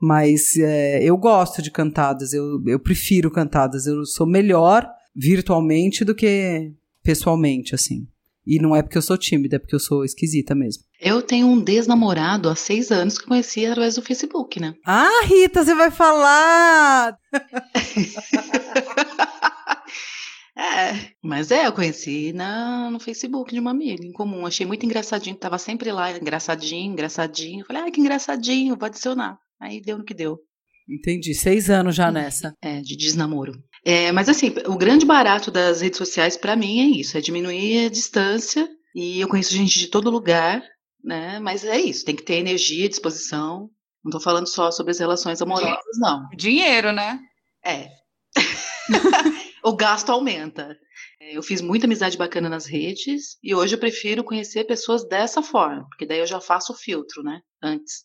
Mas é, eu gosto de cantadas, eu, eu prefiro cantadas, eu sou melhor virtualmente do que pessoalmente, assim. E não é porque eu sou tímida, é porque eu sou esquisita mesmo. Eu tenho um desnamorado há seis anos que conheci através do Facebook, né? [laughs] Ah, Rita, você vai falar! [laughs] é, mas é, eu conheci na, no Facebook de uma amiga em comum. Achei muito engraçadinho, tava sempre lá, engraçadinho, engraçadinho. Falei, ah, que engraçadinho, vou adicionar. Aí deu no que deu. Entendi. Seis anos já nessa. É, de desnamoro. É, mas assim, o grande barato das redes sociais para mim é isso, é diminuir a distância. E eu conheço gente de todo lugar, né? Mas é isso, tem que ter energia, disposição. Não tô falando só sobre as relações amorosas, não. Dinheiro, né? É. [laughs] o gasto aumenta. É, eu fiz muita amizade bacana nas redes e hoje eu prefiro conhecer pessoas dessa forma, porque daí eu já faço o filtro, né? Antes.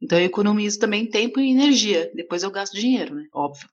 Então eu economizo também tempo e energia. Depois eu gasto dinheiro, né? Óbvio.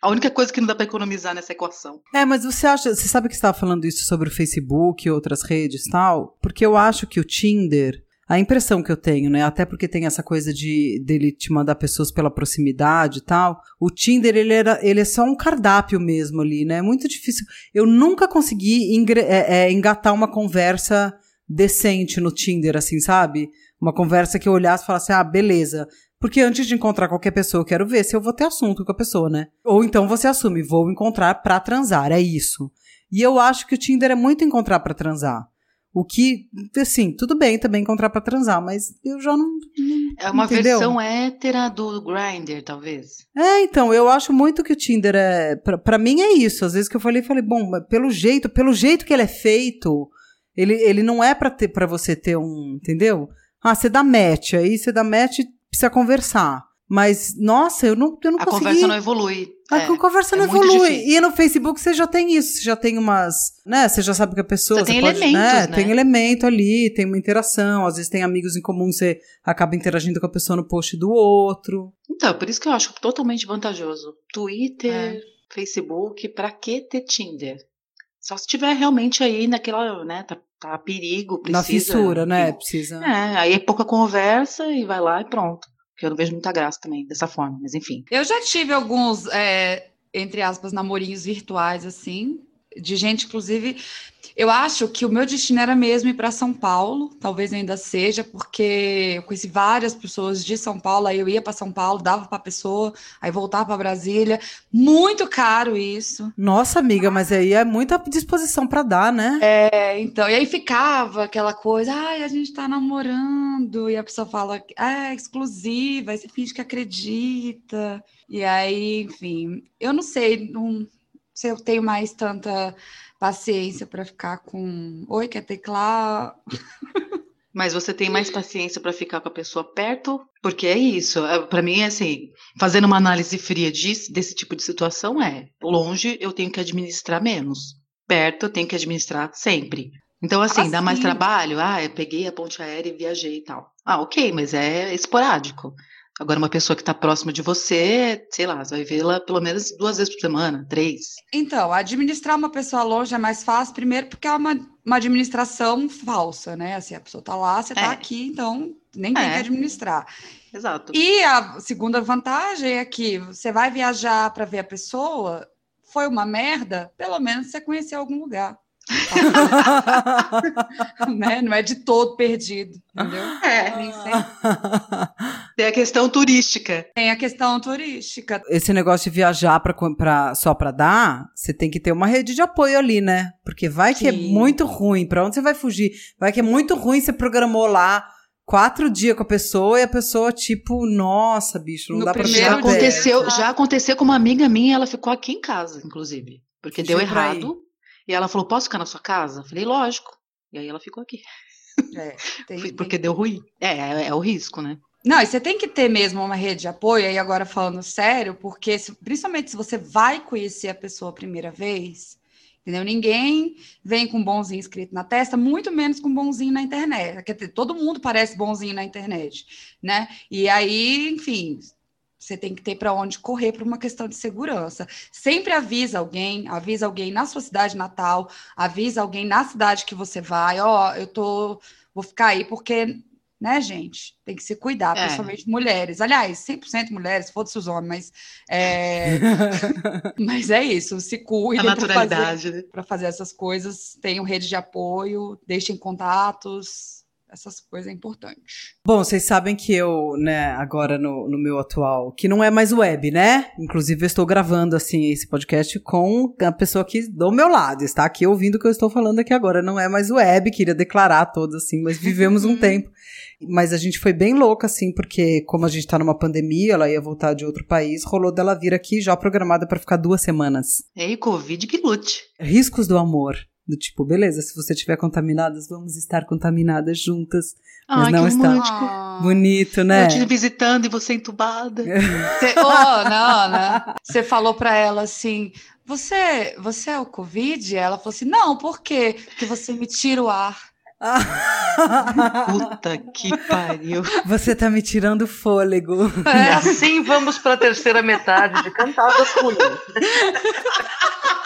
A única coisa que não dá para economizar nessa equação. É, mas você acha, você sabe que estava falando isso sobre o Facebook e outras redes tal? Porque eu acho que o Tinder, a impressão que eu tenho, né, até porque tem essa coisa de dele te mandar pessoas pela proximidade e tal, o Tinder ele era, ele é só um cardápio mesmo ali, né? É muito difícil. Eu nunca consegui é, é, engatar uma conversa decente no Tinder, assim, sabe? Uma conversa que eu olhasse e falasse, ah, beleza. Porque antes de encontrar qualquer pessoa, eu quero ver se eu vou ter assunto com a pessoa, né? Ou então você assume, vou encontrar pra transar, é isso. E eu acho que o Tinder é muito encontrar pra transar. O que, assim, tudo bem também encontrar pra transar, mas eu já não. não é uma entendeu? versão hétera do Grindr, talvez. É, então, eu acho muito que o Tinder é. Pra, pra mim é isso. Às vezes que eu falei, falei, bom, pelo jeito, pelo jeito que ele é feito, ele, ele não é pra, ter, pra você ter um. Entendeu? Ah, você dá match, aí você dá match, precisa conversar. Mas, nossa, eu não, eu não a consegui. A conversa não evolui. A é, conversa não é evolui. E no Facebook você já tem isso, você já tem umas, né, você já sabe que a pessoa... Você tem pode, elementos, né, né? Tem elemento ali, tem uma interação, às vezes tem amigos em comum, você acaba interagindo com a pessoa no post do outro. Então, por isso que eu acho totalmente vantajoso. Twitter, é. Facebook, pra que ter Tinder? Só se tiver realmente aí naquela, né, tá, tá a perigo, precisa. Na fissura, né, precisa. É, aí é pouca conversa e vai lá e pronto. Porque eu não vejo muita graça também dessa forma, mas enfim. Eu já tive alguns, é, entre aspas, namorinhos virtuais, assim, de gente, inclusive, eu acho que o meu destino era mesmo ir para São Paulo, talvez ainda seja, porque eu conheci várias pessoas de São Paulo, aí eu ia para São Paulo, dava para a pessoa, aí voltava para Brasília. Muito caro isso. Nossa, amiga, mas aí é muita disposição para dar, né? É, então, e aí ficava aquela coisa, ai, a gente tá namorando, e a pessoa fala, ah, é exclusiva, aí você finge que acredita. E aí, enfim, eu não sei, não se eu tenho mais tanta paciência para ficar com. Oi, quer teclar? Mas você tem mais [laughs] paciência para ficar com a pessoa perto? Porque é isso. É, para mim, é assim, fazendo uma análise fria disso, desse tipo de situação, é longe eu tenho que administrar menos. Perto eu tenho que administrar sempre. Então, assim, assim. dá mais trabalho? Ah, eu peguei a ponte aérea e viajei e tal. Ah, ok, mas é esporádico. Agora, uma pessoa que está próxima de você, sei lá, você vai vê-la pelo menos duas vezes por semana, três. Então, administrar uma pessoa longe é mais fácil, primeiro porque é uma, uma administração falsa, né? Assim, a pessoa está lá, você está É. aqui, então nem tem É. que administrar. Exato. E a segunda vantagem é que você vai viajar para ver a pessoa, foi uma merda, pelo menos você conheceu algum lugar. [laughs] né? Não é de todo perdido, entendeu? É, Nem sempre tem a questão turística. Tem a questão turística. Esse negócio de viajar pra, pra, só pra dar, você tem que ter uma rede de apoio ali, né? Porque vai que é Sim. muito ruim. Pra onde você vai fugir? Vai que é muito ruim, você programou lá quatro dias com a pessoa e a pessoa, tipo, nossa, bicho, não No dá pra Já aconteceu, já aconteceu com uma amiga minha, ela ficou aqui em casa, inclusive. Porque deu errado. E ela falou: posso ficar na sua casa? Eu falei, lógico. E aí ela ficou aqui. É, [laughs] tem- Fui- tem Porque deu ruim. É, é, é o risco, né? Não, e você tem que ter mesmo uma rede de apoio, aí agora falando sério, porque se- principalmente se você vai conhecer a pessoa a primeira vez, entendeu? Ninguém vem com bonzinho escrito na testa, muito menos com bonzinho na internet. Quer dizer, todo mundo parece bonzinho na internet, né? E aí, enfim, você tem que ter para onde correr por uma questão de segurança. Sempre avisa alguém, avisa alguém na sua cidade natal, avisa alguém na cidade que você vai, ó, eu tô, vou ficar aí porque né, gente? Tem que se cuidar, É. principalmente mulheres. Aliás, 100% mulheres, foda-se os homens, mas é, [laughs] mas é isso, se A cuidem para fazer, naturalidade, né? fazer essas coisas, tenham rede de apoio, deixem contatos, essas coisas é importante. Bom, vocês sabem que eu, né, agora no, no meu atual, que não é mais web, né? Inclusive, eu estou gravando, assim, esse podcast com a pessoa aqui do meu lado, está aqui ouvindo o que eu estou falando aqui agora. Não é mais web, queria declarar a todos, assim, mas vivemos um [laughs] tempo. Mas a gente foi bem louca, assim, porque como a gente tá numa pandemia, ela ia voltar de outro país, rolou dela vir aqui já programada para ficar duas semanas. E aí, Covid que lute. Riscos do amor. Do tipo, beleza, se você estiver contaminadas, vamos estar contaminadas juntas. Mas Ai, não que está. romântico. Bonito, né? Eu te visitando e você entubada. [laughs] Você, oh, não, né? Você falou para ela assim: você, você é o Covid? Ela falou assim: não, por quê? Porque você me tira o ar. [laughs] Puta que pariu. Você tá me tirando o fôlego. E assim vamos para a terceira metade de Cantadas Ruins. [laughs]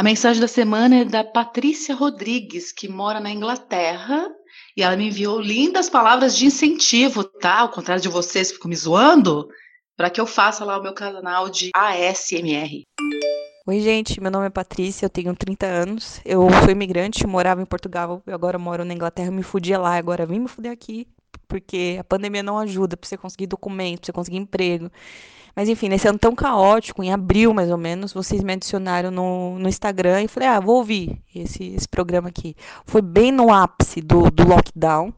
A mensagem da semana é da Patrícia Rodrigues, que mora na Inglaterra. E ela me enviou lindas palavras de incentivo, tá? Ao contrário de vocês que ficam me zoando, para que eu faça lá o meu canal de ASMR. Oi, gente, meu nome é Patrícia, eu tenho 30 anos. Eu sou imigrante, morava em Portugal agora moro na Inglaterra. Me fudia lá, agora vim me fuder aqui, porque a pandemia não ajuda pra você conseguir documento, pra você conseguir emprego. Mas enfim, nesse ano tão caótico, em abril mais ou menos, vocês me adicionaram no, no Instagram e falei, ah, vou ouvir esse, esse programa aqui. Foi bem no ápice do, do lockdown.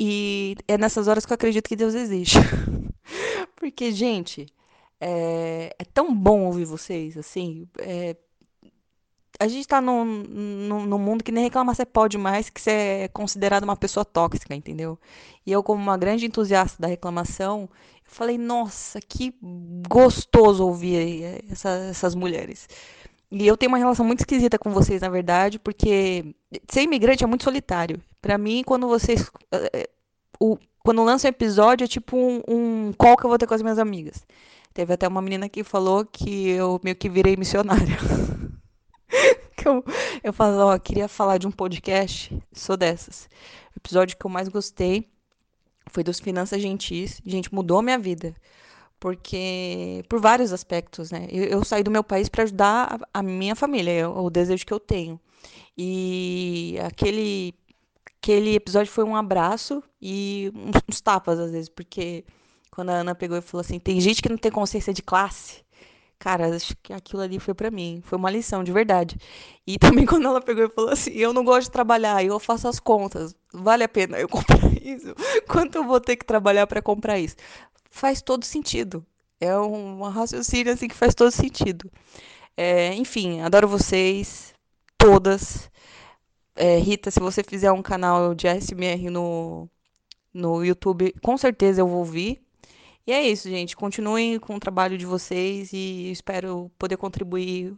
E é nessas horas que eu acredito que Deus existe. [laughs] Porque, gente, é, é tão bom ouvir vocês, assim. é, a gente tá num, num, num mundo que nem reclamar você pode mais, que você é considerado uma pessoa tóxica, entendeu? E eu, como uma grande entusiasta da reclamação, falei, nossa, que gostoso ouvir eh, essa- essas mulheres. E eu tenho uma relação muito esquisita com vocês, na verdade, porque ser imigrante é muito solitário. Pra mim, quando vocês. eh, eh, o, quando lança um episódio, é tipo um, um que eu vou ter com as minhas amigas. Teve até uma menina que falou que eu meio que virei missionária. [laughs] que eu, eu falo, ó, queria falar de um podcast, sou dessas. O episódio que eu mais gostei foi dos Finanças Gentis. Gente, mudou minha vida. Porque, por vários aspectos, né? Eu, eu saí do meu país para ajudar a, a minha família, é o, o desejo que eu tenho. E aquele, aquele episódio foi um abraço e uns, uns tapas, às vezes, porque quando a Ana pegou e falou assim: tem gente que não tem consciência de classe. Cara, acho que aquilo ali foi pra mim. Foi uma lição, de verdade. E [laughs] também quando ela pegou e falou assim: eu não gosto de trabalhar, eu faço as contas. Vale a pena eu [laughs] comprar isso? Quanto eu vou ter que trabalhar pra comprar isso? Faz todo sentido. É um raciocínio assim que faz todo sentido. É, enfim, adoro vocês, todas. É, Rita, se você fizer um canal de ASMR no, no YouTube, com certeza eu vou ouvir. E é isso, gente. Continuem com o trabalho de vocês e espero poder contribuir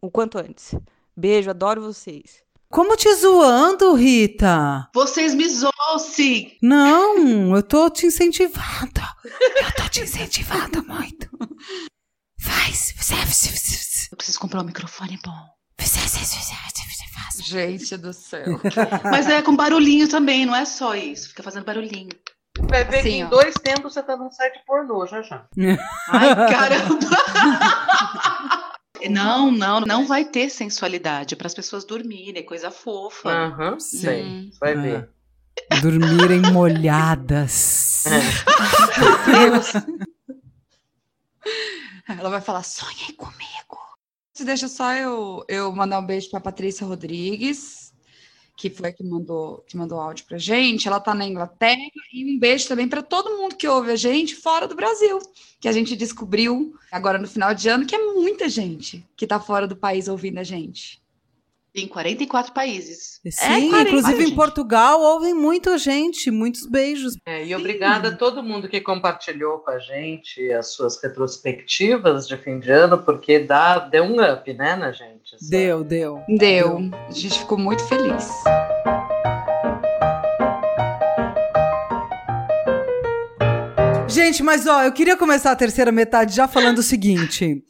o quanto antes. Beijo, adoro vocês. Como te zoando, Rita? Vocês me zoam, sim. Não, eu tô te incentivando. Eu tô te incentivando muito. Faz. Eu preciso comprar um microfone bom. Gente do céu. Mas é com barulhinho também, não é só isso. Fica fazendo barulhinho. Vai ver Assim, que em ó. dois tempos você tá num site pornô, já já. [laughs] Ai, caramba! [laughs] Não, não, não vai ter sensualidade para as pessoas dormirem, é coisa fofa. Aham, sei. Hum. Vai ver. Dormirem molhadas. Ela vai falar, sonhei comigo. Deixa só eu, eu mandar um beijo para Patrícia Rodrigues, que foi a que mandou, que mandou áudio pra gente. Ela tá na Inglaterra. E um beijo também para todo mundo que ouve a gente fora do Brasil, que a gente descobriu agora no final de ano que é muita gente que tá fora do país ouvindo a gente. Em 44 países. Sim, 40, inclusive em gente. Portugal ouvem muita gente. Muitos beijos. É, e obrigada a todo mundo que compartilhou com a gente as suas retrospectivas de fim de ano, porque dá, deu um up, né, na gente? Essa- Deu, deu. Deu. A gente ficou muito feliz. Gente, mas ó, eu queria começar a terceira metade já falando o seguinte: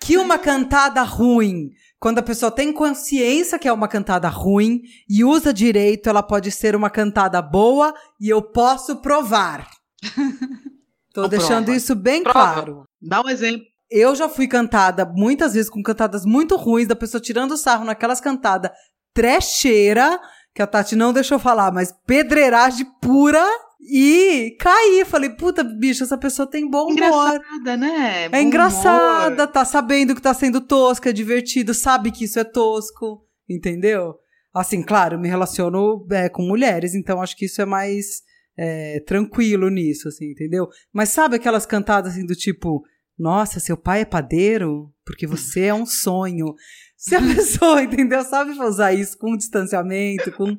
que uma cantada ruim, quando a pessoa tem consciência que é uma cantada ruim e usa direito, ela pode ser uma cantada boa e eu posso provar. Tô Então deixando prova. isso bem Prova. claro. Dá um exemplo. Eu já fui cantada muitas vezes com cantadas muito ruins, da pessoa tirando sarro naquelas cantadas trecheira, que a Tati não deixou falar, mas pedreiragem pura, e caí. Falei, puta, bicho, essa pessoa tem bom humor. Engraçada, né? Bom É engraçada, humor. tá sabendo que tá sendo tosca, é divertido, sabe que isso é tosco, entendeu? Assim, claro, eu me relaciono é, com mulheres, então acho que isso é mais é, tranquilo nisso, assim, entendeu? Mas sabe aquelas cantadas assim do tipo, nossa, seu pai é padeiro? Porque você é um sonho. Se a pessoa, [laughs] entendeu, sabe usar isso com distanciamento, com,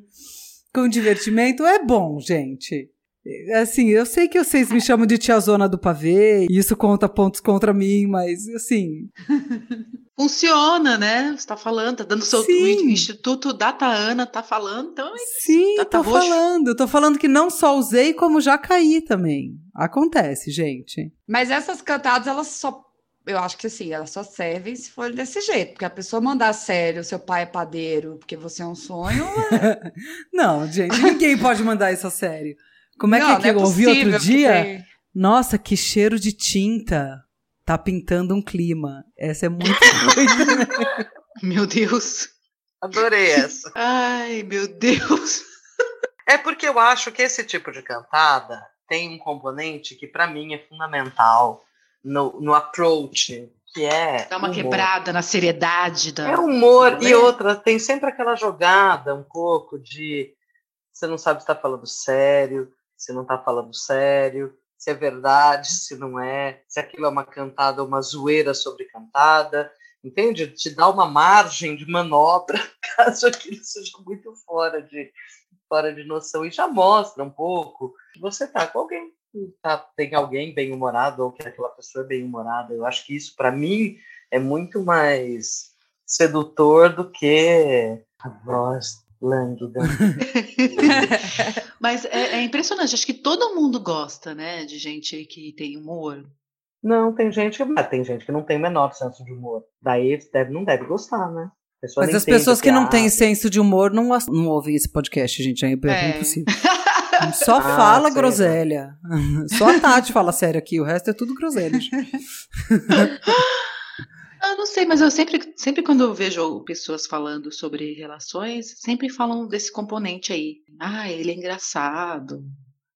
com divertimento, é bom, gente. É, Assim, eu sei que vocês me chamam de tiazona do pavê, e isso conta pontos contra mim, mas assim, [laughs] Funciona, né? Você tá falando, tá dando seu Sim. o Instituto Data Ana tá falando, então é sim, Tá- tá tô roxo. falando. Tô falando que não só usei, como já caí também. Acontece, gente. Mas essas cantadas, elas só. Eu acho que assim, elas só servem se for desse jeito. Porque a pessoa mandar a sério, seu pai é padeiro, porque você é um sonho. [laughs] Não, gente, ninguém pode mandar isso a sério. Como é não, que, é que não eu ouvi possível, outro dia? porque- Nossa, que cheiro de tinta. Tá pintando um clima. Essa é muito [laughs] ruim também. [laughs] Meu Deus. Adorei essa. Ai, meu Deus. [laughs] É porque eu acho que esse tipo de cantada tem um componente que para mim é fundamental no, no approach, que é Dá uma humor. quebrada na seriedade da. É humor e rolê. outra, tem sempre aquela jogada um pouco de você não sabe se está falando sério, se não está falando sério, se é verdade, se não é, se aquilo é uma cantada ou uma zoeira sobre cantada, entende? Te dá uma margem de manobra [laughs] caso aquilo seja muito fora de, fora de noção e já mostra um pouco que você tá com alguém. Tá, tem alguém bem humorado ou que aquela pessoa é bem humorada. Eu acho que isso, para mim, é muito mais sedutor do que a voz lânguida. [laughs] Mas é, é impressionante, acho que todo mundo gosta, né? De gente que tem humor. Não, tem gente, ah, tem gente que não tem o menor senso de humor. Daí deve, não deve gostar, né? Mas as pessoas que não têm senso de humor não, não ouvem esse podcast, gente. É, É. impossível. [laughs] Só Ah, fala sei, groselha. [laughs] Só a Tati fala sério aqui, o resto é tudo groselha. Ah, não sei, mas eu sempre, sempre quando eu vejo pessoas falando sobre relações, sempre falam desse componente aí. Ah, ele é engraçado.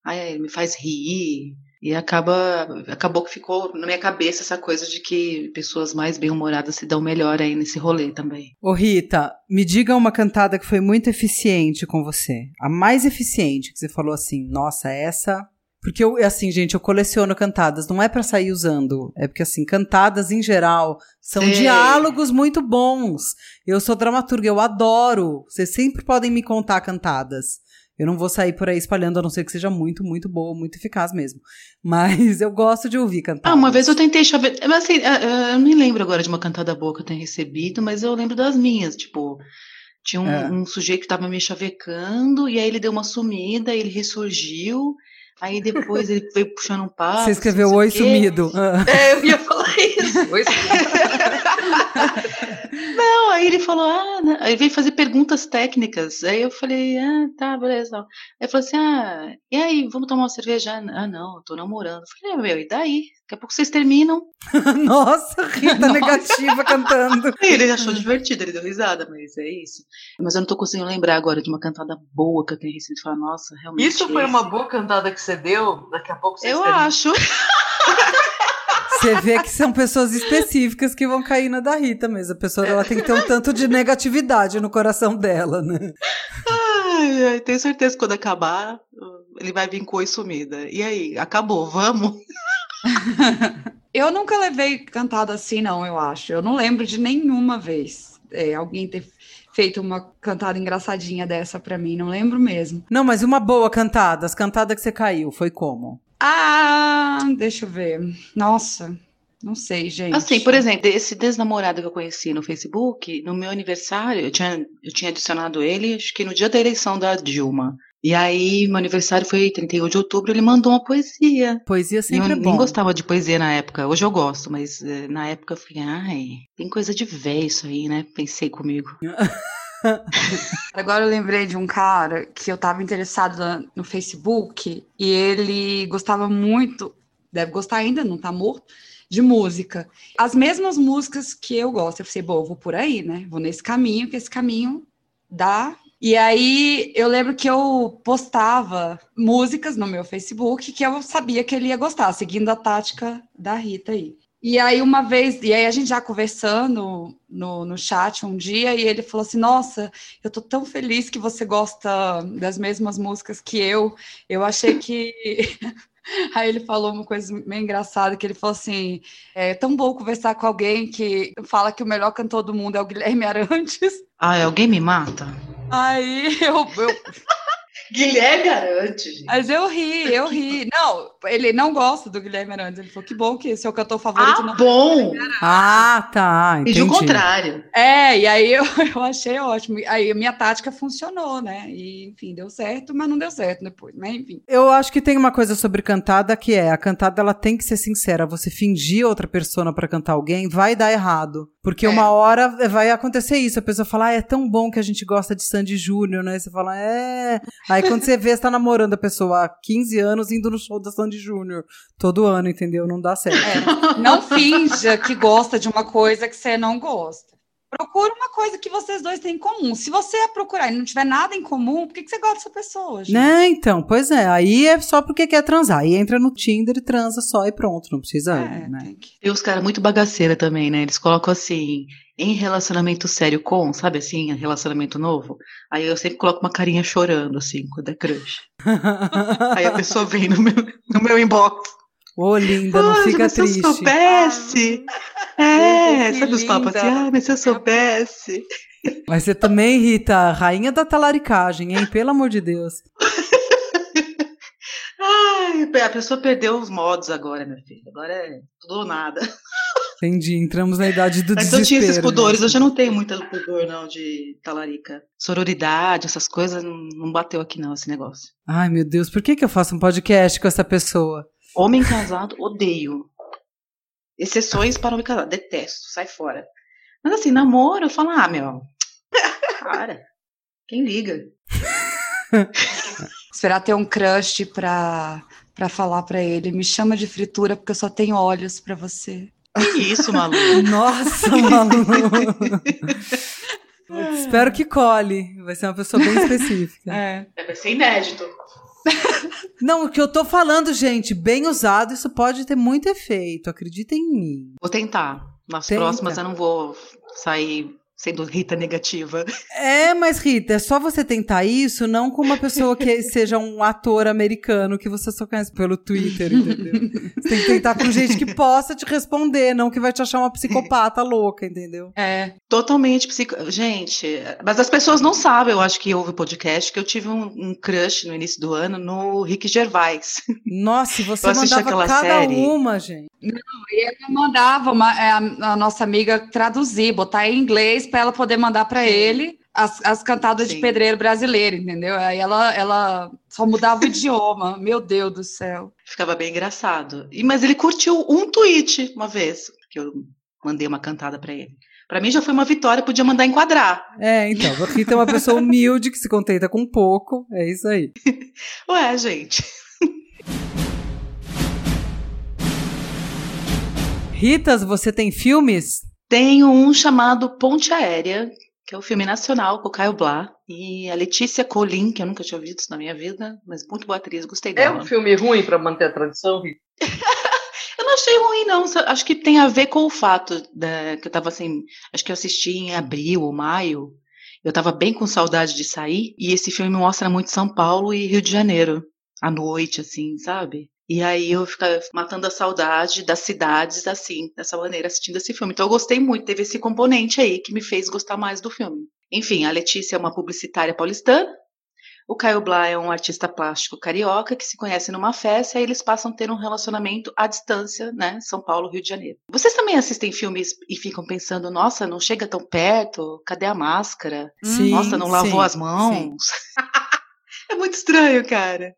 Ah, ele me faz rir. E acaba, acabou que ficou na minha cabeça essa coisa de que pessoas mais bem-humoradas se dão melhor aí nesse rolê também. Ô Rita, me diga uma cantada que foi muito eficiente com você. A mais eficiente, que você falou assim, nossa, essa. Porque eu, assim, gente, eu coleciono cantadas, não é pra sair usando. É porque, assim, cantadas em geral são Sei. diálogos muito bons. Eu sou dramaturga, eu adoro. Vocês sempre podem me contar cantadas. Eu não vou sair por aí espalhando, a não ser que seja muito, muito boa, muito eficaz mesmo. [laughs] Mas eu gosto de ouvir cantadas. Ah, uma vez eu tentei chover. Mas assim, ah, ah, eu não me lembro agora de uma cantada boa que eu tenha recebido, mas eu lembro das minhas, tipo. Tinha um, É. um sujeito que tava me chavecando, e aí ele deu uma sumida, ele ressurgiu. Aí depois ele veio puxando um papo. Você escreveu oi sumido. Ah. É, eu ia falar isso. Oi, Não, aí ele falou, ah, né? aí ele veio fazer perguntas técnicas. Aí eu falei, ah, tá, beleza. Aí ele falou assim, ah, e aí, vamos tomar uma cerveja? Ah, não, eu tô namorando. Eu falei, ah, meu, e daí? Daqui a pouco vocês terminam. [laughs] Nossa, Rita negativa [laughs] cantando. Ele achou divertido, ele deu risada, mas é isso. Mas eu não tô conseguindo lembrar agora de uma cantada boa que eu tenha recebido. Falar, nossa, realmente. Isso foi esse. uma boa cantada que você deu? Daqui a pouco você Eu acho. [laughs] Você vê que são pessoas específicas que vão cair na da Rita mesmo. A pessoa ela tem que ter um tanto de negatividade no coração dela, né? Ai, ai, tenho certeza que quando acabar, ele vai vir com oi sumida. E aí, acabou, vamos? Eu nunca levei cantada assim, não, eu acho. Eu não lembro de nenhuma vez é, alguém ter feito uma cantada engraçadinha dessa pra mim, não lembro mesmo. Não, mas uma boa cantada. As cantadas que você caiu, foi como? Ah, deixa eu ver. Nossa, não sei, gente. Assim, por exemplo, esse desnamorado que eu conheci no Facebook, no meu aniversário, eu tinha, eu tinha adicionado ele, acho que no dia da eleição da Dilma. E aí, meu aniversário foi 31 de outubro, ele mandou uma poesia. Poesia sempre eu é nem bom. gostava de poesia na época. Hoje eu gosto, mas eh, na época eu fiquei, ai, tem coisa de véio isso aí, né? Pensei comigo. [laughs] [laughs] Agora eu lembrei de um cara que eu tava interessado no Facebook e ele gostava muito, deve gostar ainda, não tá morto, de música. As mesmas músicas que eu gosto. Eu pensei, bom, eu vou por aí, né? Vou nesse caminho, que esse caminho dá. E aí eu lembro que eu postava músicas no meu Facebook que eu sabia que ele ia gostar, seguindo a tática da Rita aí. E aí uma vez, e aí a gente já conversando no, no chat um dia, e ele falou assim: Nossa, eu tô tão feliz que você gosta das mesmas músicas que eu. Eu achei que. [laughs] Aí ele falou uma coisa meio engraçada, que ele falou assim: é tão bom conversar com alguém que fala que o melhor cantor do mundo é o Guilherme Arantes. Ai, alguém me mata? Aí eu, eu- Guilherme Arante, gente. mas eu ri, eu ri. Não, ele não gosta do Guilherme Arantes. Ele falou: Que bom que seu cantor favorito Ah, não bom! Ah, tá. E Entendi. de o contrário. É, e aí eu, [laughs] eu achei ótimo. Aí a minha tática funcionou, né? E, enfim, deu certo, mas não deu certo depois, mas enfim. Eu acho que tem uma coisa sobre cantada que é, a cantada ela tem que ser sincera. Você fingir outra persona pra cantar alguém vai dar errado. Porque É. uma hora vai acontecer isso. A pessoa fala, ah, é tão bom que a gente gosta de Sandy Júnior, né? Você fala, é. Aí quando você vê, você tá namorando a pessoa há 15 anos indo no show da Sandy Júnior todo ano, entendeu? Não dá certo. É, não finja que gosta de uma coisa que você não gosta. Procura uma coisa que vocês dois têm em comum. Se você procurar e não tiver nada em comum, por que, que você gosta dessa pessoa, gente? Né, então, pois é. Aí é só porque quer transar. Aí entra no Tinder e transa só e pronto. Não precisa, É, né? tem que- E os caras muito bagaceira também, né? Eles colocam assim, em relacionamento sério com, sabe assim, relacionamento novo. Aí eu sempre coloco uma carinha chorando, assim, quando é crush. [laughs] Aí a pessoa vem no meu, no meu inbox. Ô, linda, não "Ah, fica se eu triste. soubesse. É, Que sabe os papos assim, ah, mas se eu soubesse. Mas você também, Rita, rainha da talaricagem, hein? Pelo amor de Deus. [laughs] Ai, a pessoa perdeu os modos agora, minha filha. Agora é tudo ou nada. Entendi, entramos na idade do Mas eu desespero. tinha esses pudores, né? eu já não tenho muito pudor, não, de talarica. Sororidade, essas coisas, não, não bateu aqui, não, esse negócio. Ai, meu Deus, por que, que eu faço um podcast com essa pessoa? Homem casado, odeio. Exceções para homem casado, detesto, sai fora. Mas assim, namoro, eu falo, ah, meu, [laughs] cara, quem liga? [laughs] Esperar ter um crush pra, pra falar pra ele. Me chama de fritura porque eu só tenho olhos pra você. Que isso, maluco? [laughs] Nossa, maluco. Espero que cole. Vai ser uma pessoa bem específica. É. Vai ser inédito. Não, o que eu tô falando, gente, bem usado, isso pode ter muito efeito. Acredita em mim. Vou tentar. Nas Tenta. próximas eu não vou sair sendo Rita negativa. É, mas Rita, é só você tentar isso, não com uma pessoa que [laughs] seja um ator americano que você só conhece pelo Twitter, entendeu? Você tem que tentar com gente que possa te responder, não que vai te achar uma psicopata louca, entendeu? É. Totalmente psico... Gente, mas as pessoas não sabem, eu acho que ouve o podcast, que eu tive um, um crush no início do ano no Rick Gervais. Nossa, e [laughs] você Eu mandava aquela cada série. uma, gente. E eu mandava uma- é, a, a nossa amiga traduzir, botar em inglês pra ela poder mandar pra Sim. ele. as, as cantadas Sim. de pedreiro brasileiro, entendeu? Aí ela, ela só mudava o idioma. [laughs] Meu Deus do céu. Ficava bem engraçado. E, mas ele curtiu um tweet uma vez, que eu mandei uma cantada pra ele. Pra mim já foi uma vitória, podia mandar enquadrar. É, então, a Rita é uma pessoa humilde que se contenta com pouco. É isso aí. [laughs] Ué, gente. Ritas, você tem filmes? Tenho um chamado Ponte Aérea, que é o filme nacional com o Caio Blá. E a Letícia Colin, que eu nunca tinha visto na minha vida, mas muito boa atriz, gostei É dela. um filme ruim para manter a tradição, Rita? [laughs] Eu não achei ruim, não. Acho que tem a ver com o fato da- que eu tava assim. Acho que eu assisti em abril ou maio. Eu tava bem com saudade de sair. E esse filme mostra muito São Paulo e Rio de Janeiro. À noite, assim, sabe? E aí eu ficava matando a saudade das cidades, assim, dessa maneira, assistindo esse filme. Então eu gostei muito, teve esse componente aí que me fez gostar mais do filme. Enfim, a Letícia é uma publicitária paulistana. O Caio Blá é um artista plástico carioca que se conhece numa festa e aí eles passam a ter um relacionamento à distância, né? São Paulo, Rio de Janeiro. Vocês também assistem filmes e ficam pensando, nossa, não chega tão perto? Cadê a máscara? Sim. nossa, não lavou sim, as mãos? [laughs] é muito estranho, cara.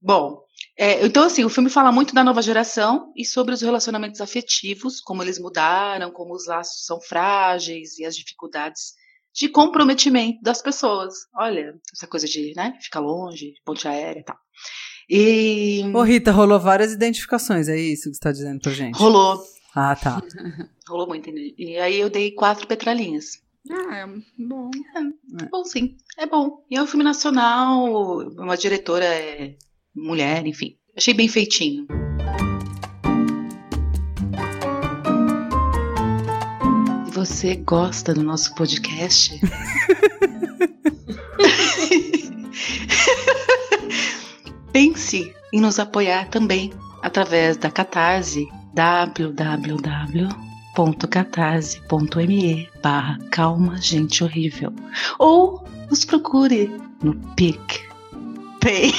Bom, é, então assim, o filme fala muito da nova geração e sobre os relacionamentos afetivos, como eles mudaram, como os laços são frágeis e as dificuldades de comprometimento das pessoas. Olha, essa coisa de, né, ficar longe, ponte aérea e tal. E Ô, Rita, rolou várias identificações, é isso que você tá dizendo pra gente? rolou, Ah, tá. [laughs] rolou muito. E aí eu dei quatro petralinhas. Ah, é bom. Bom, sim, é bom. E é um filme nacional, uma diretora é mulher, enfim. Achei bem feitinho. Se você gosta do nosso podcast, [laughs] pense em nos apoiar também através da Catarse www.catarse.me barra calma gente horrível ou nos procure no PicPay.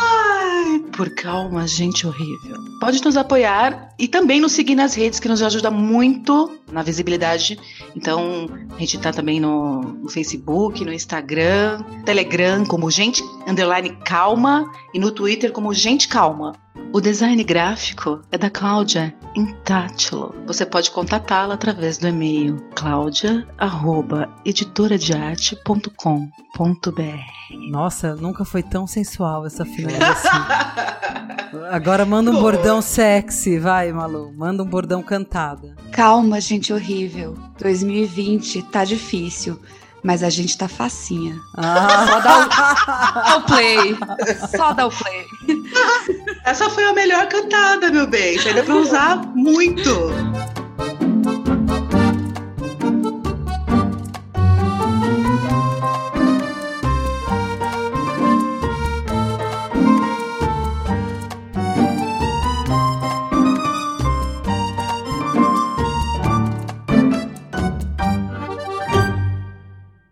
Ai, [laughs] por calma, gente horrível. Pode nos apoiar e também nos seguir nas redes, que nos ajuda muito na visibilidade. Então, a gente tá também no, no Facebook, no Instagram, Telegram, como Gente Underline Calma, e no Twitter como Gente Calma. O design gráfico é da Cláudia Intátilo. Você pode contatá-la através do e-mail claudia.editoradearte.com.br. Nossa, nunca foi tão sensual essa finaleira assim. [laughs] Agora manda um bordão sexy, vai, Malu. Manda um bordão cantada. Calma, gente horrível. 2020 tá difícil, mas a gente tá facinha. Ah, Só dá o, [laughs] o play. Só dá o play. Essa foi a melhor cantada, meu bem. Isso aí dá pra usar muito.